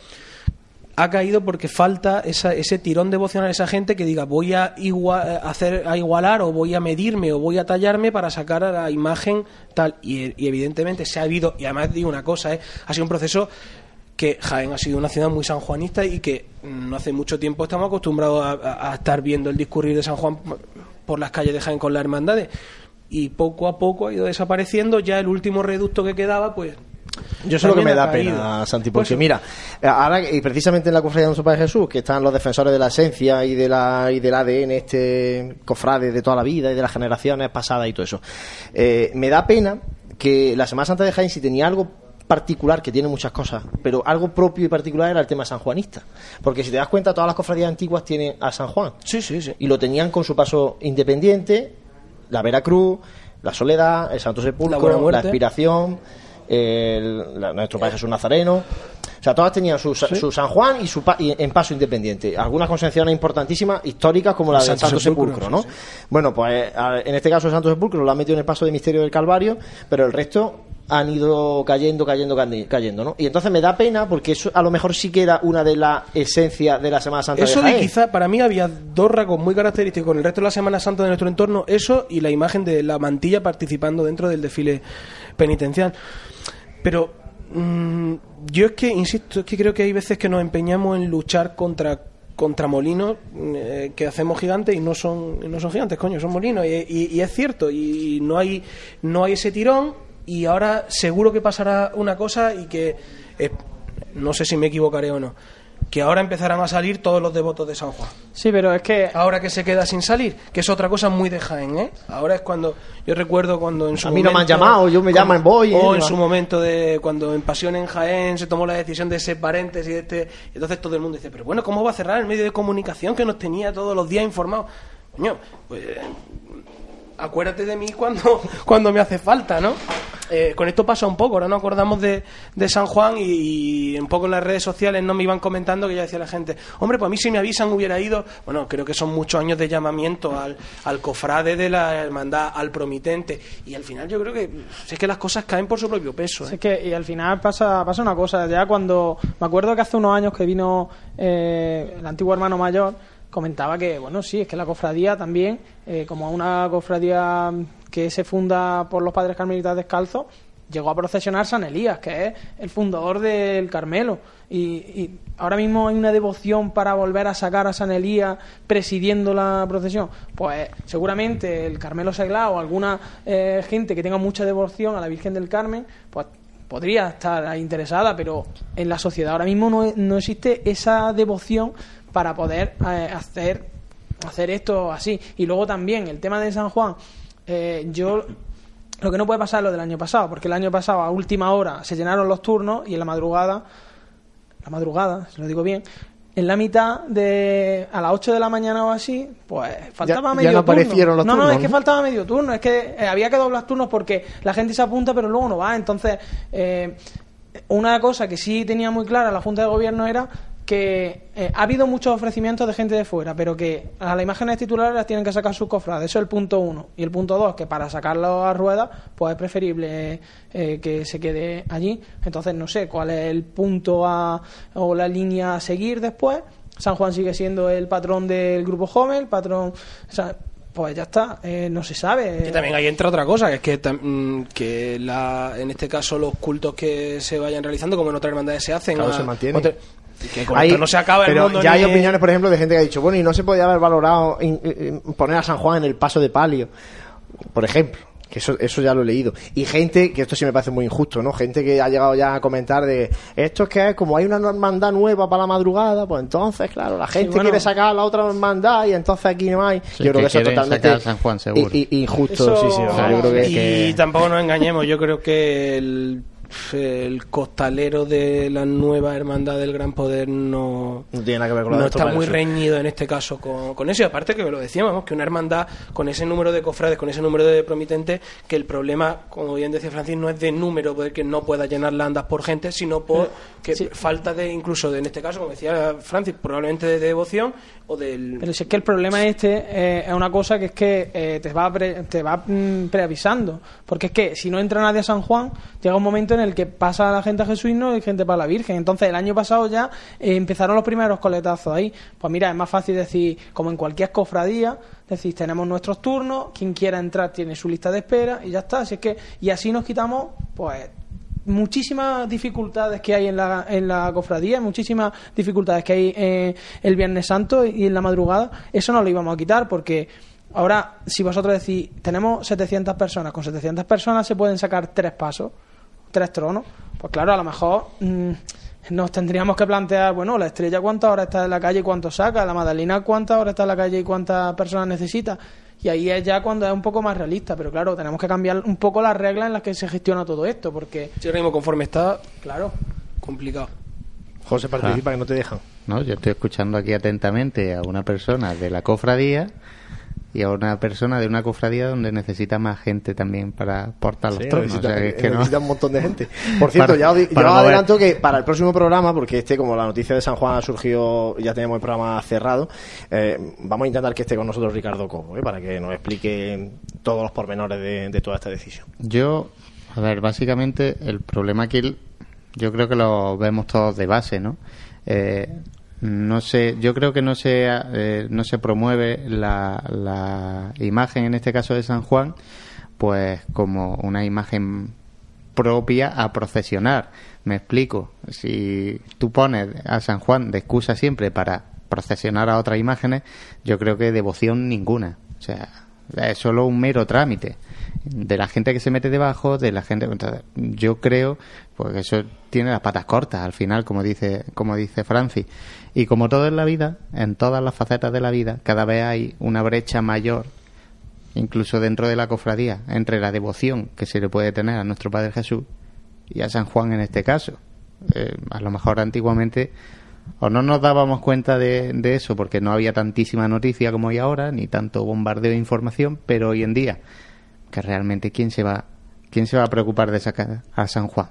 ha caído porque falta esa, ese tirón devocional a esa gente que diga voy a, igua- eh, hacer, a igualar o voy a medirme o voy a tallarme para sacar a la imagen tal. Y, evidentemente se ha habido, y además digo una cosa, eh, ha sido un proceso que Jaén ha sido una ciudad muy sanjuanista y que no hace mucho tiempo estamos acostumbrados a- a estar viendo el discurrir de San Juan por las calles de Jaén con las hermandades y poco a poco ha ido desapareciendo ya el último reducto que quedaba pues Yo sé lo que me da caído. pena, Santi, Pues porque mira, ahora y precisamente en la cofradía de nuestro Padre Jesús, que están los defensores de la esencia y de la y del ADN, este cofrade de toda la vida y de las generaciones pasadas y todo eso, eh, me da pena que la Semana Santa de Jaén si tenía algo particular, que tiene muchas cosas, pero algo propio y particular era el tema sanjuanista. Porque si te das cuenta, todas las cofradías antiguas tienen a San Juan. Sí, sí, sí. Y lo tenían con su paso independiente, la Veracruz, la Soledad, el Santo La Sepulcro, la, Muerte. Expiración, el, la- nuestro Padre Jesús Nazareno. O sea, todas tenían su, su San Juan y su pa- y en paso independiente. Algunas concepciones importantísimas, históricas, como la del Santo Santo Sepulcro, ¿no? sí, sí. Bueno, pues en este caso el Santo Sepulcro lo han metido en el paso de misterio del Calvario, pero el resto han ido cayendo, cayendo, cayendo, ¿no? Y entonces me da pena porque eso a lo mejor sí que era una de las esencias de la Semana Santa Eso de de Jaén. quizá, para mí había dos rasgos muy característicos con el resto de la Semana Santa de nuestro entorno, eso y la imagen de la mantilla participando dentro del desfile penitencial. Pero mm, yo es que, insisto, es que creo que hay veces que nos empeñamos en luchar contra contra molinos eh, que hacemos gigantes y no son no son gigantes coño son molinos y es cierto y no hay no hay ese tirón y ahora seguro que pasará una cosa y que eh, no sé si me equivocaré o no que ahora empezarán a salir todos los devotos de San Juan Sí, pero es que ahora que se queda sin salir, que es otra cosa muy de Jaén, ¿eh? Ahora es cuando, yo recuerdo cuando en su A mí no me han momento- llamado, yo me llaman, voy, O ¿eh? en su momento de cuando en Pasión en Jaén se tomó la decisión de ese paréntesis, de este, entonces todo el mundo dice, pero bueno, ¿cómo va a cerrar el medio de comunicación que nos tenía todos los días informados? Coño, pues acuérdate de mí cuando, cuando me hace falta, ¿no? Eh, con esto pasa un poco, ahora nos acordamos de, de San Juan y, y un poco en las redes sociales no me iban comentando que ya decía la gente, hombre, pues a mí si me avisan hubiera ido, bueno, creo que son muchos años de llamamiento al, al cofrade de la hermandad, al promitente, y al final yo creo que si es que las cosas caen por su propio peso. Sí, ¿eh? Es que y al final pasa, pasa una cosa, ya cuando me acuerdo que hace unos años que vino eh, el antiguo hermano mayor, comentaba que, bueno, sí, es que la cofradía también, eh, como una cofradía que se funda por los padres carmelitas descalzos, llegó a procesionar San Elías, que es el fundador del Carmelo. Y, y ahora mismo hay una devoción para volver a sacar a San Elías presidiendo la procesión. Pues seguramente el Carmelo Seglao o alguna eh, gente que tenga mucha devoción a la Virgen del Carmen, pues podría estar interesada, pero en la sociedad ahora mismo no, no existe esa devoción para poder eh, hacer, hacer esto así. Y luego también el tema de San Juan, eh, yo lo que no puede pasar es lo del año pasado, porque el año pasado a última hora se llenaron los turnos y en la madrugada, la madrugada, si lo digo bien, en la mitad de a las 8 de la mañana o así, pues faltaba ya medio no turno. aparecieron los no, no, turnos, es que ¿no? faltaba medio turno, es que eh, había que doblar turnos porque la gente se apunta pero luego no va. Entonces, eh, una cosa que sí tenía muy clara la Junta de Gobierno era que eh, ha habido muchos ofrecimientos de gente de fuera, pero que a las imágenes titulares las tienen que sacar sus cofrades. Eso es el punto uno. Y el punto dos, que para sacarlo a ruedas, pues es preferible eh, que se quede allí. Entonces, no sé cuál es el punto a, o la línea a seguir después. San Juan sigue siendo el patrón del grupo joven, el patrón. o sea, pues ya está, eh, no se sabe. Que también ahí entra otra cosa, que es que, mm, que la, en este caso los cultos que se vayan realizando, como en otras hermandades se hacen, Claro, a- se mantiene. otra- que con Hay- esto no se acaba el pero mundo. ya ni- hay opiniones, por ejemplo, de gente que ha dicho, bueno, y no se podía haber valorado in- in- poner a San Juan en el paso de palio, por ejemplo. Que eso, eso ya lo he leído. Y gente, que esto sí me parece muy injusto, ¿no? Gente que ha llegado ya a comentar de esto es que es como hay una hermandad nueva para la madrugada, pues entonces, claro, la gente bueno. quiere sacar la otra hermandad y entonces aquí no hay. Sí, yo creo que que eso es totalmente San Juan, seguro. i- injusto, Eso- sí, sí. o sea, yo creo que, y que- tampoco nos engañemos, yo creo que el, el costalero de la nueva hermandad del Gran Poder no, no tiene nada que ver con no de está muy reñido en este caso con, con eso y aparte que lo decíamos que una hermandad con ese número de cofrades con ese número de promitentes que el problema como bien decía Francis no es de número poder que no pueda llenar las andas por gente sino por que sí. falta de incluso de, en este caso como decía Francis probablemente de devoción o del Pero si es que el problema este eh, es una cosa que es que eh, te va, pre- te va mm, preavisando. Porque es que si no entra nadie a San Juan, llega un momento en el que pasa la gente a Jesús y gente para la Virgen. Entonces el año pasado ya eh, empezaron los primeros coletazos ahí. Pues mira, es más fácil decir, como en cualquier cofradía, decir, tenemos nuestros turnos, quien quiera entrar tiene su lista de espera y ya está. Así es que, y así nos quitamos, pues muchísimas dificultades que hay en la, en la cofradía, muchísimas dificultades que hay eh, el Viernes Santo y en la madrugada, eso no lo íbamos a quitar porque ahora, si vosotros decís, tenemos 700 personas, con 700 personas se pueden sacar tres pasos, tres tronos, pues claro, a lo mejor mm, nos tendríamos que plantear, bueno, la estrella cuántas horas está en la calle y cuánto saca, la Madalena cuántas horas está en la calle y cuántas personas necesita. Y ahí es ya cuando es un poco más realista, pero claro, tenemos que cambiar un poco las reglas en las que se gestiona todo esto, porque si ahora mismo conforme está Claro. complicado José participa que no te dejan. No, yo estoy escuchando aquí atentamente a una persona de la cofradía y a una persona de una cofradía donde necesita más gente también para portar los tronos. necesita, o sea, que es que no- necesita un montón de gente. Por cierto, Para- ya para adelanto que para el próximo programa, porque este, como la noticia de San Juan ha surgido, ya tenemos el programa cerrado, eh, vamos a intentar que esté con nosotros Ricardo Cobo, ¿eh? para que nos explique todos los pormenores de, de toda esta decisión. Yo, a ver, básicamente el problema aquí yo creo que lo vemos todos de base, ¿no? Eh, no sé, yo creo que no se, eh, no se promueve la, la imagen, en este caso de San Juan, pues como una imagen propia a procesionar. Me explico. Si tú pones a San Juan de excusa siempre para procesionar a otras imágenes, yo creo que devoción ninguna. O sea, es solo un mero trámite de la gente que se mete debajo, de la gente. yo creo, pues eso tiene las patas cortas al final, como dice, como dice Francis. Y como todo en la vida, en todas las facetas de la vida, cada vez hay una brecha mayor incluso dentro de la cofradía, entre la devoción que se le puede tener a nuestro Padre Jesús y a San Juan en este caso. Eh, a lo mejor antiguamente o no nos dábamos cuenta de, de eso porque no había tantísima noticia como hay ahora, ni tanto bombardeo de información, pero hoy en día, que realmente quién se va, quién se va a preocupar de sacar a San Juan,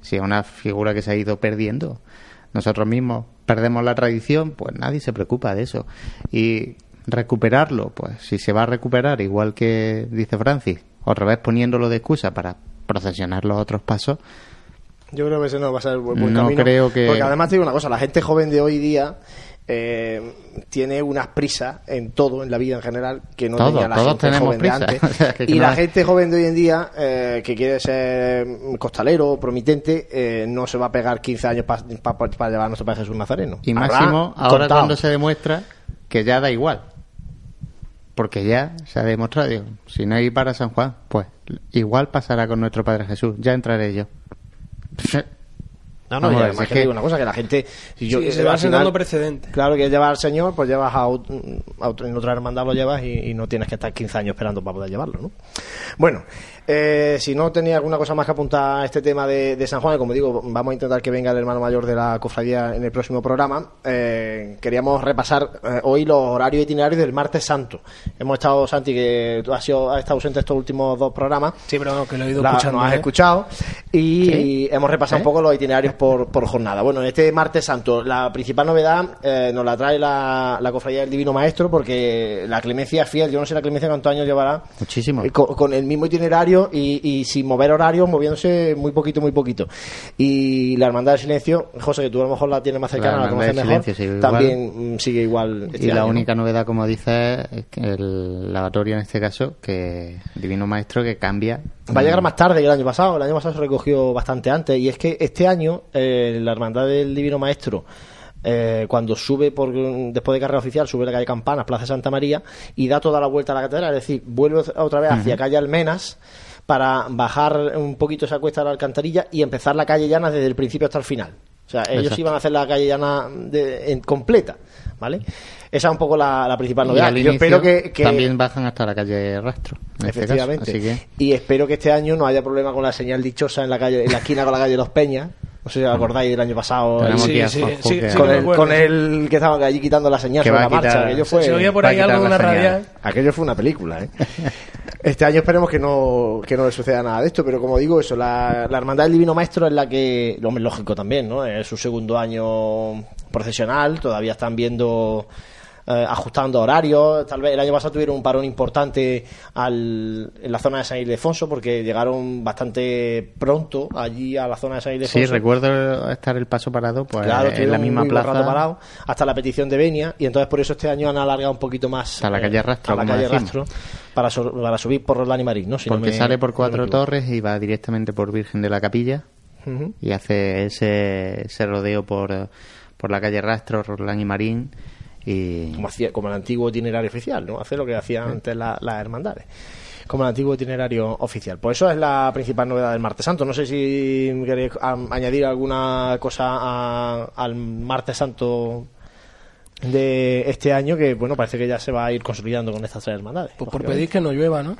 si es una figura que se ha ido perdiendo. Nosotros mismos perdemos la tradición, pues nadie se preocupa de eso. Y recuperarlo, pues si se va a recuperar, igual que dice Francis, otra vez poniéndolo de excusa para procesionar los otros pasos, Yo creo que ese no va a ser el buen, buen No camino. creo que- Porque además te digo una cosa, la gente joven de hoy día eh, tiene unas prisas en todo, en la vida en general, que no tenía la gente joven prisa. de antes. O sea, que y no la es- gente joven de hoy en día, eh, que quiere ser costalero, promitente, eh, no se va a pegar 15 años para llevar a nuestro Padre Jesús Nazareno. Y Habrá máximo, ahora contado. cuando se demuestra que ya da igual. Porque ya se ha demostrado, digo, si no hay para San Juan, pues igual pasará con nuestro Padre Jesús, ya entraré yo. No, no, Vamos y además es que que- digo una cosa, que la gente... Si yo, Sí, se al sentando precedentes. Claro, que llevar al Señor, pues llevas a, ot- a otro- en otra hermandad lo llevas y, y no tienes que estar 15 años esperando para poder llevarlo, ¿no? Bueno, eh, si no tenía alguna cosa más que apuntar a este tema de, de San Juan, como digo, vamos a intentar que venga el hermano mayor de la cofradía en el próximo programa. Eh, queríamos repasar eh, hoy los horarios itinerarios del martes santo. Hemos estado, Santi, que tú has, sido, has estado ausente estos últimos dos programas. Sí, pero no, que lo he ido La- escuchando. nos has ¿eh? escuchado y ¿Sí? hemos repasado ¿Eh? un poco los itinerarios por, por jornada. Bueno, en este martes santo, la principal novedad eh, nos la trae la, la cofradía del Divino Maestro, porque la clemencia es fiel. Yo no sé la clemencia cuántos años llevará. Muchísimo. eh, Con, con el mismo itinerario y, y sin mover horarios, moviéndose muy poquito, muy poquito. Y la Hermandad del Silencio, José, que tú a lo mejor la tienes más La cercana, la, conoces mejor, sigue igual. también mm, sigue igual. este y la única novedad, como dices, es que el lavatorio en este caso, que Divino Maestro que cambia. Va a llegar más tarde que el año pasado. El año pasado se recogió bastante antes. Y es que este año, eh, la Hermandad del Divino Maestro, eh, cuando sube por después de carrera oficial, sube la calle Campanas, Plaza Santa María, y da toda la vuelta a la catedral. Es decir, vuelve otra vez hacia calle Almenas para bajar un poquito esa cuesta de la alcantarilla y empezar la calle llana desde el principio hasta el final. O sea, ellos Exacto. iban a hacer la calle llana de- en- completa, ¿vale? Esa es un poco la, la principal novedad. Yo espero que, que- también bajan hasta la calle Rastro. este caso, Efectivamente. así que Y espero que este año no haya problema con la señal dichosa en la calle, en la esquina con la calle Los Peñas. No sé si os acordáis del año pasado. Ahí, sí, sí, sí, con, el, acuerdo, con sí. el que estaba allí quitando la señal sobre la marcha. Aquello fue, se oía por ahí algo una radial. aquello fue una película. ¿eh? Este año esperemos que no, que no le suceda nada de esto, pero como digo, eso, la, la Hermandad del Divino Maestro es la que, lo hombre, lógico también, ¿no? Es su segundo año procesional, todavía están viendo eh, ajustando horarios. Tal vez el año pasado tuvieron un parón importante al, en la zona de San Ildefonso porque llegaron bastante pronto allí a la zona de San Ildefonso. Sí, recuerdo estar el paso parado pues, Claro, en la misma plaza. parado hasta la petición de Benia y entonces por eso este año han alargado un poquito más Hasta la calle Rastro, a la calle. Rastro para, so- para subir por Roldán y Marín, ¿no? Si no Porque me- sale por no Cuatro. Torres y va directamente por Virgen de la Capilla y hace ese, ese rodeo por, por la calle Rastro, Rolán y Marín. Y como, hacía, como el antiguo itinerario oficial, ¿no? Hace lo que hacían antes la- las hermandades. Como el antiguo itinerario oficial. Pues eso es la principal novedad del Martes Santo. No sé si queréis añadir alguna cosa a- al Martes Santo de este año, que bueno, parece que ya se va a ir consolidando con estas tres hermandades. Pues por pedir que no llueva, ¿no?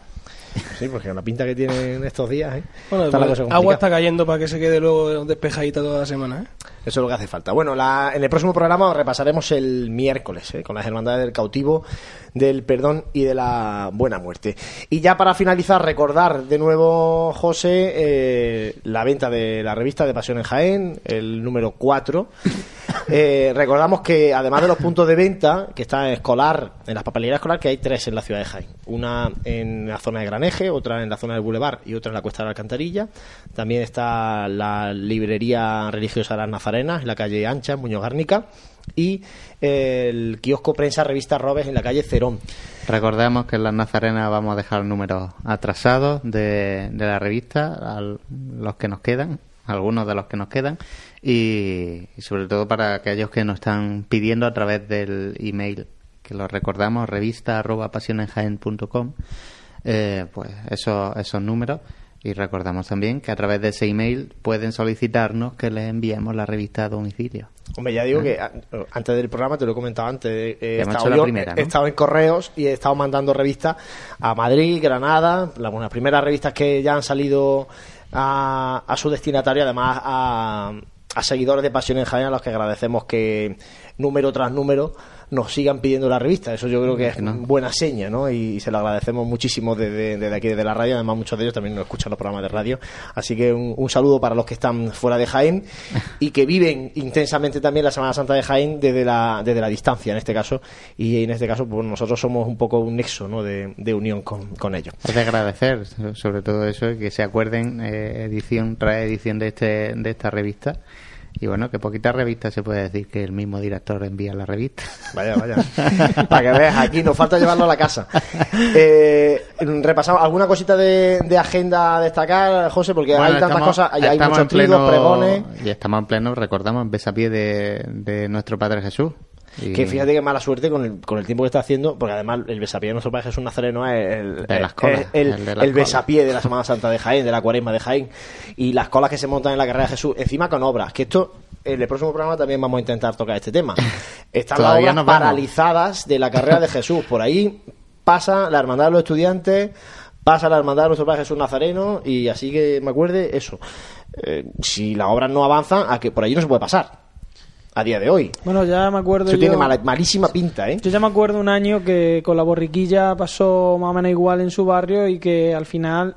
Sí, porque la pinta que tienen estos días, ¿eh? Bueno, Está la pues, cosa agua está cayendo para que se quede luego despejadita toda la semana, ¿eh? Eso es lo que hace falta. Bueno, la- en el próximo programa repasaremos el miércoles ¿eh? con las hermandades del cautivo, del perdón y de la buena muerte. Y ya para finalizar, recordar de nuevo, José, eh, la venta de la revista de Pasión en Jaén, el número 4. Eh, recordamos que además de los puntos de venta, que está en escolar, en las papelerías escolar, que hay tres en la ciudad de Jaén. Una en la zona de Graneje, otra en la zona del Boulevard y otra en la Cuesta de la Alcantarilla. También está la librería religiosa de las Nazarenas, en la calle Ancha, en Muñoz Gárnica. Y el kiosco prensa revista Robes en la calle Cerón. recordemos que en las Nazarenas vamos a dejar números atrasados de, de la revista, los que nos quedan, algunos de los que nos quedan, y, y sobre todo para aquellos que nos están pidiendo a través del email, que lo recordamos, revista arroba pasionenjaen.com, eh, pues esos, esos números. Y recordamos también que a través de ese email pueden solicitarnos que les enviemos la revista a domicilio. Hombre, ya digo que a- antes del programa, te lo he comentado antes, he, estado yo- primera, he estado en correos y he estado mandando revistas a Madrid, Granada, las, unas primeras revistas que ya han salido a, a su destinatario, además a, a seguidores de Pasión en Jaén a los que agradecemos que número tras número nos sigan pidiendo la revista. Eso yo creo que es buena seña, ¿no? Y, se lo agradecemos muchísimo desde, desde aquí, desde la radio. Además, muchos de ellos también nos escuchan los programas de radio. Así que un, saludo para los que están fuera de Jaén y que viven intensamente también la Semana Santa de Jaén desde la, desde la distancia, en este caso. Y en este caso, pues nosotros somos un poco un nexo, ¿no? De, unión con, con ellos. Es de agradecer, sobre todo eso, que se acuerden eh, edición tras edición de, este, de esta revista y bueno, que poquita revista se puede decir que el mismo director envía la revista. Vaya, vaya. Para que veas, aquí nos falta llevarlo a la casa. Eh, repasamos alguna cosita de, agenda a destacar, José, porque hay tantas cosas, hay, muchos pleno, pregones. Y estamos en pleno, recordamos, besapié de, de nuestro Padre Jesús. Que fíjate que mala suerte con el, con el tiempo que está haciendo, porque además el besapié de nuestro Padre Jesús Nazareno es el, el, besapié de la Semana Santa de Jaén, de la cuaresma de Jaén, y las colas que se montan en la carrera de Jesús, encima con obras, que esto en el próximo programa también vamos a intentar tocar este tema. Están las obras paralizadas de la carrera de Jesús. Por ahí pasa la hermandad de los estudiantes, pasa la hermandad de nuestro Padre Jesús Nazareno, y así que me acuerde eso. Eh, si las obras no avanzan, a que por ahí no se puede pasar a día de hoy. Bueno, ya me acuerdo. Eso tiene malísima pinta, ¿eh? Yo ya me acuerdo un año que con la borriquilla pasó más o menos igual en su barrio y que al final.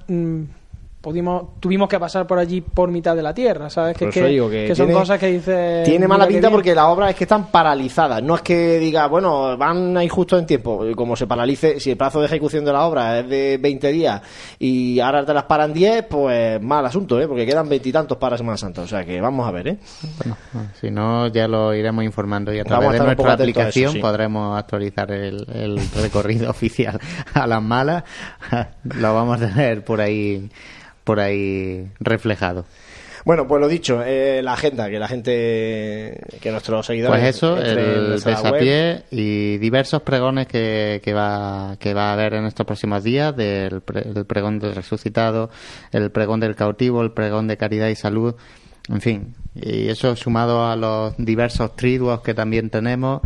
Mm, tuvimos que pasar por allí por mitad de la tierra, ¿sabes? Que, que, son cosas que dice... Tiene mala pinta porque las obras es que están paralizadas, no es que diga, bueno, van ahí justo en tiempo, como se paralice, si el plazo de ejecución de la obra es de 20 días y ahora te las paran 10, pues mal asunto, ¿eh? Porque quedan veintitantos para Semana Santa, o sea que vamos a ver, ¿eh? Bueno, si no ya lo iremos informando y a través de nuestra aplicación podremos actualizar el, el recorrido oficial a las malas, lo vamos a tener por ahí por ahí reflejado. Bueno, pues lo dicho, eh, la agenda, que la gente, que nuestros seguidores... Pues eso, el besapié y diversos pregones que, que, va, que va a haber en estos próximos días, del el pregón del resucitado, el pregón del cautivo, el pregón de caridad y salud, en fin, y eso sumado a los diversos triduos que también tenemos,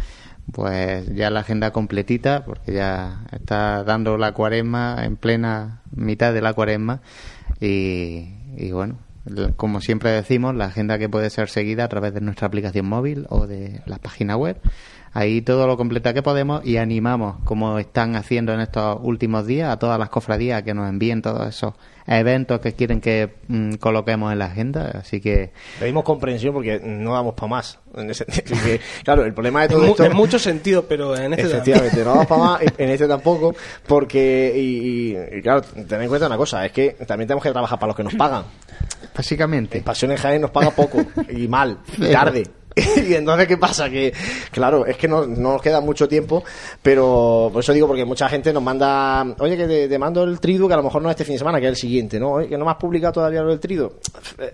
pues ya la agenda completita, porque ya está dando la cuaresma en plena mitad de la cuaresma y, bueno, como siempre decimos, la agenda que puede ser seguida a través de nuestra aplicación móvil o de la página web. Ahí todo lo completa que podemos y animamos, como están haciendo en estos últimos días, a todas las cofradías que nos envíen todos esos eventos que quieren que mm, coloquemos en la agenda. Así que. Pedimos comprensión porque no damos para más. En ese, claro, el problema de todo esto. En mucho sentido, pero en este Efectivamente, no damos para más, en este tampoco, porque. Y, claro, ten en cuenta una cosa, es que también tenemos que trabajar para los que nos pagan. Básicamente. Pasión en Jaén nos paga poco y mal, tarde. y entonces, ¿qué pasa? Que, claro, es que no, nos queda mucho tiempo, pero por eso digo, porque mucha gente nos manda, oye, que te, mando el trido, que a lo mejor no es este fin de semana, que es el siguiente, ¿no? Oye, que no me has publicado todavía lo del trido.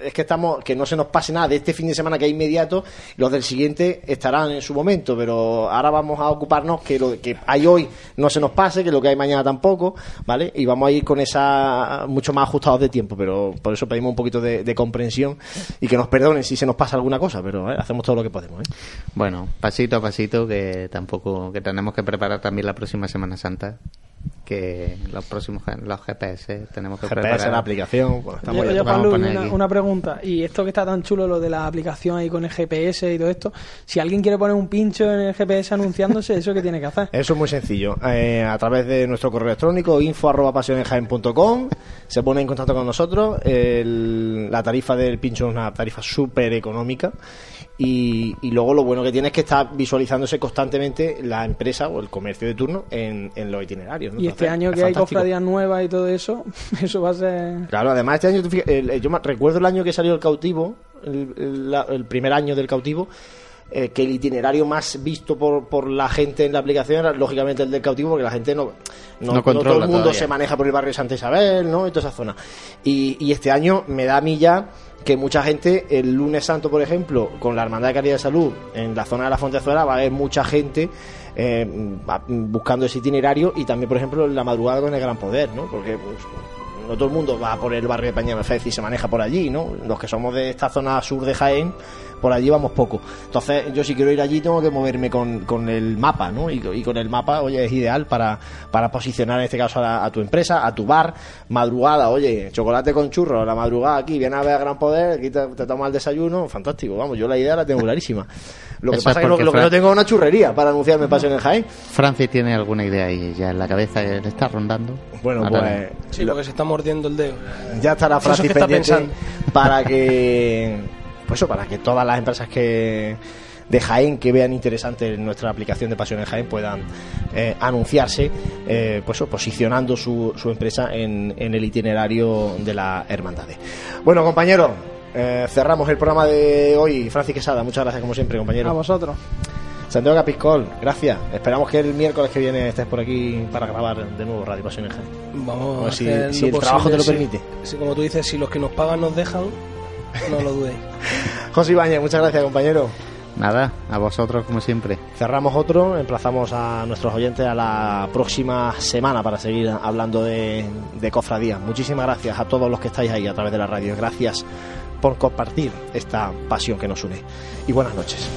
Es que estamos, que no se nos pase nada de este fin de semana que es inmediato, los del siguiente estarán en su momento, pero ahora vamos a ocuparnos que lo que hay hoy no se nos pase, que lo que hay mañana tampoco, ¿vale? Y vamos a ir con esa, mucho más ajustados de tiempo, pero por eso pedimos un poquito de, comprensión y que nos perdonen si se nos pasa alguna cosa, pero ¿eh? hacemos todo lo que podemos. ¿eh? Bueno, pasito a pasito, que tampoco, que tenemos que preparar también la próxima Semana Santa que los próximos los GPS tenemos que GPS la aplicación pues, una, pregunta. Y esto que está tan chulo lo de la aplicación ahí con el GPS y todo esto si alguien quiere poner un pincho en el GPS anunciándose eso qué tiene que hacer eso es muy sencillo. Eh, a través de nuestro correo electrónico info arroba se pone en contacto con nosotros. La tarifa del pincho es una tarifa súper económica y, luego lo bueno que tiene es que está visualizándose constantemente la empresa o el comercio de turno en, los itinerarios. Y este año que hay cofradías nuevas y todo eso, eso va a ser... Claro, además este año, yo recuerdo el año que salió el cautivo, el, primer año del cautivo, eh, que el itinerario más visto por, por la gente en la aplicación era lógicamente el del cautivo, porque la gente no, no, todo el mundo se maneja por el barrio de Santa Isabel, ¿no? Y toda esa zona. Y, y este año me da a mí ya que mucha gente el lunes santo, por ejemplo, con la Hermandad de Caridad de Salud en la zona de la Fontezuela va a haber mucha gente eh, buscando ese itinerario y también, por ejemplo, la madrugada con el Gran Poder, ¿no? Porque pues, no todo el mundo va por el barrio de Peñamefez y se maneja por allí, ¿no? Los que somos de esta zona sur de Jaén, por allí vamos poco. Entonces, yo si quiero ir allí tengo que moverme con, con el mapa, ¿no? Y, y con el mapa, oye, es ideal para, para posicionar en este caso a, a tu empresa, a tu bar, madrugada, oye, chocolate con churro, la madrugada aquí, viene a ver a Gran Poder, aquí te, te tomas el desayuno, fantástico, vamos, yo la idea la tengo clarísima. Lo que Eso pasa es es que lo, lo que no tengo es una churrería para anunciarme Pasión en Jaén. Francis tiene alguna idea ahí ya en la cabeza que le está rondando. Bueno, Ahora pues Sí, porque se está mordiendo el dedo. ya estará es Francis que está pendiente pensando. para que pues eso, para que todas las empresas que de Jaén que vean interesante nuestra aplicación de Pasión en Jaén puedan eh, anunciarse eh, pues eso, posicionando su, su empresa en, en el itinerario de la hermandades bueno compañeros eh, cerramos el programa de hoy. Francis Quesada muchas gracias como siempre A compañero vosotros. Santiago Capiscol gracias. Esperamos que el miércoles que viene estés por aquí para grabar de nuevo Radio Pasión en Jaén. Vamos A a ver si- si el trabajo te lo permite. Sí, como tú dices, si los que nos pagan nos dejan, no lo dudéis. José Ibañez muchas gracias compañero Nada, a vosotros como siempre. Cerramos otro, emplazamos a nuestros oyentes a la próxima semana para seguir hablando de, de cofradías. Muchísimas gracias a todos los que estáis ahí a través de la radio. Gracias por compartir esta pasión que nos une. Y buenas noches.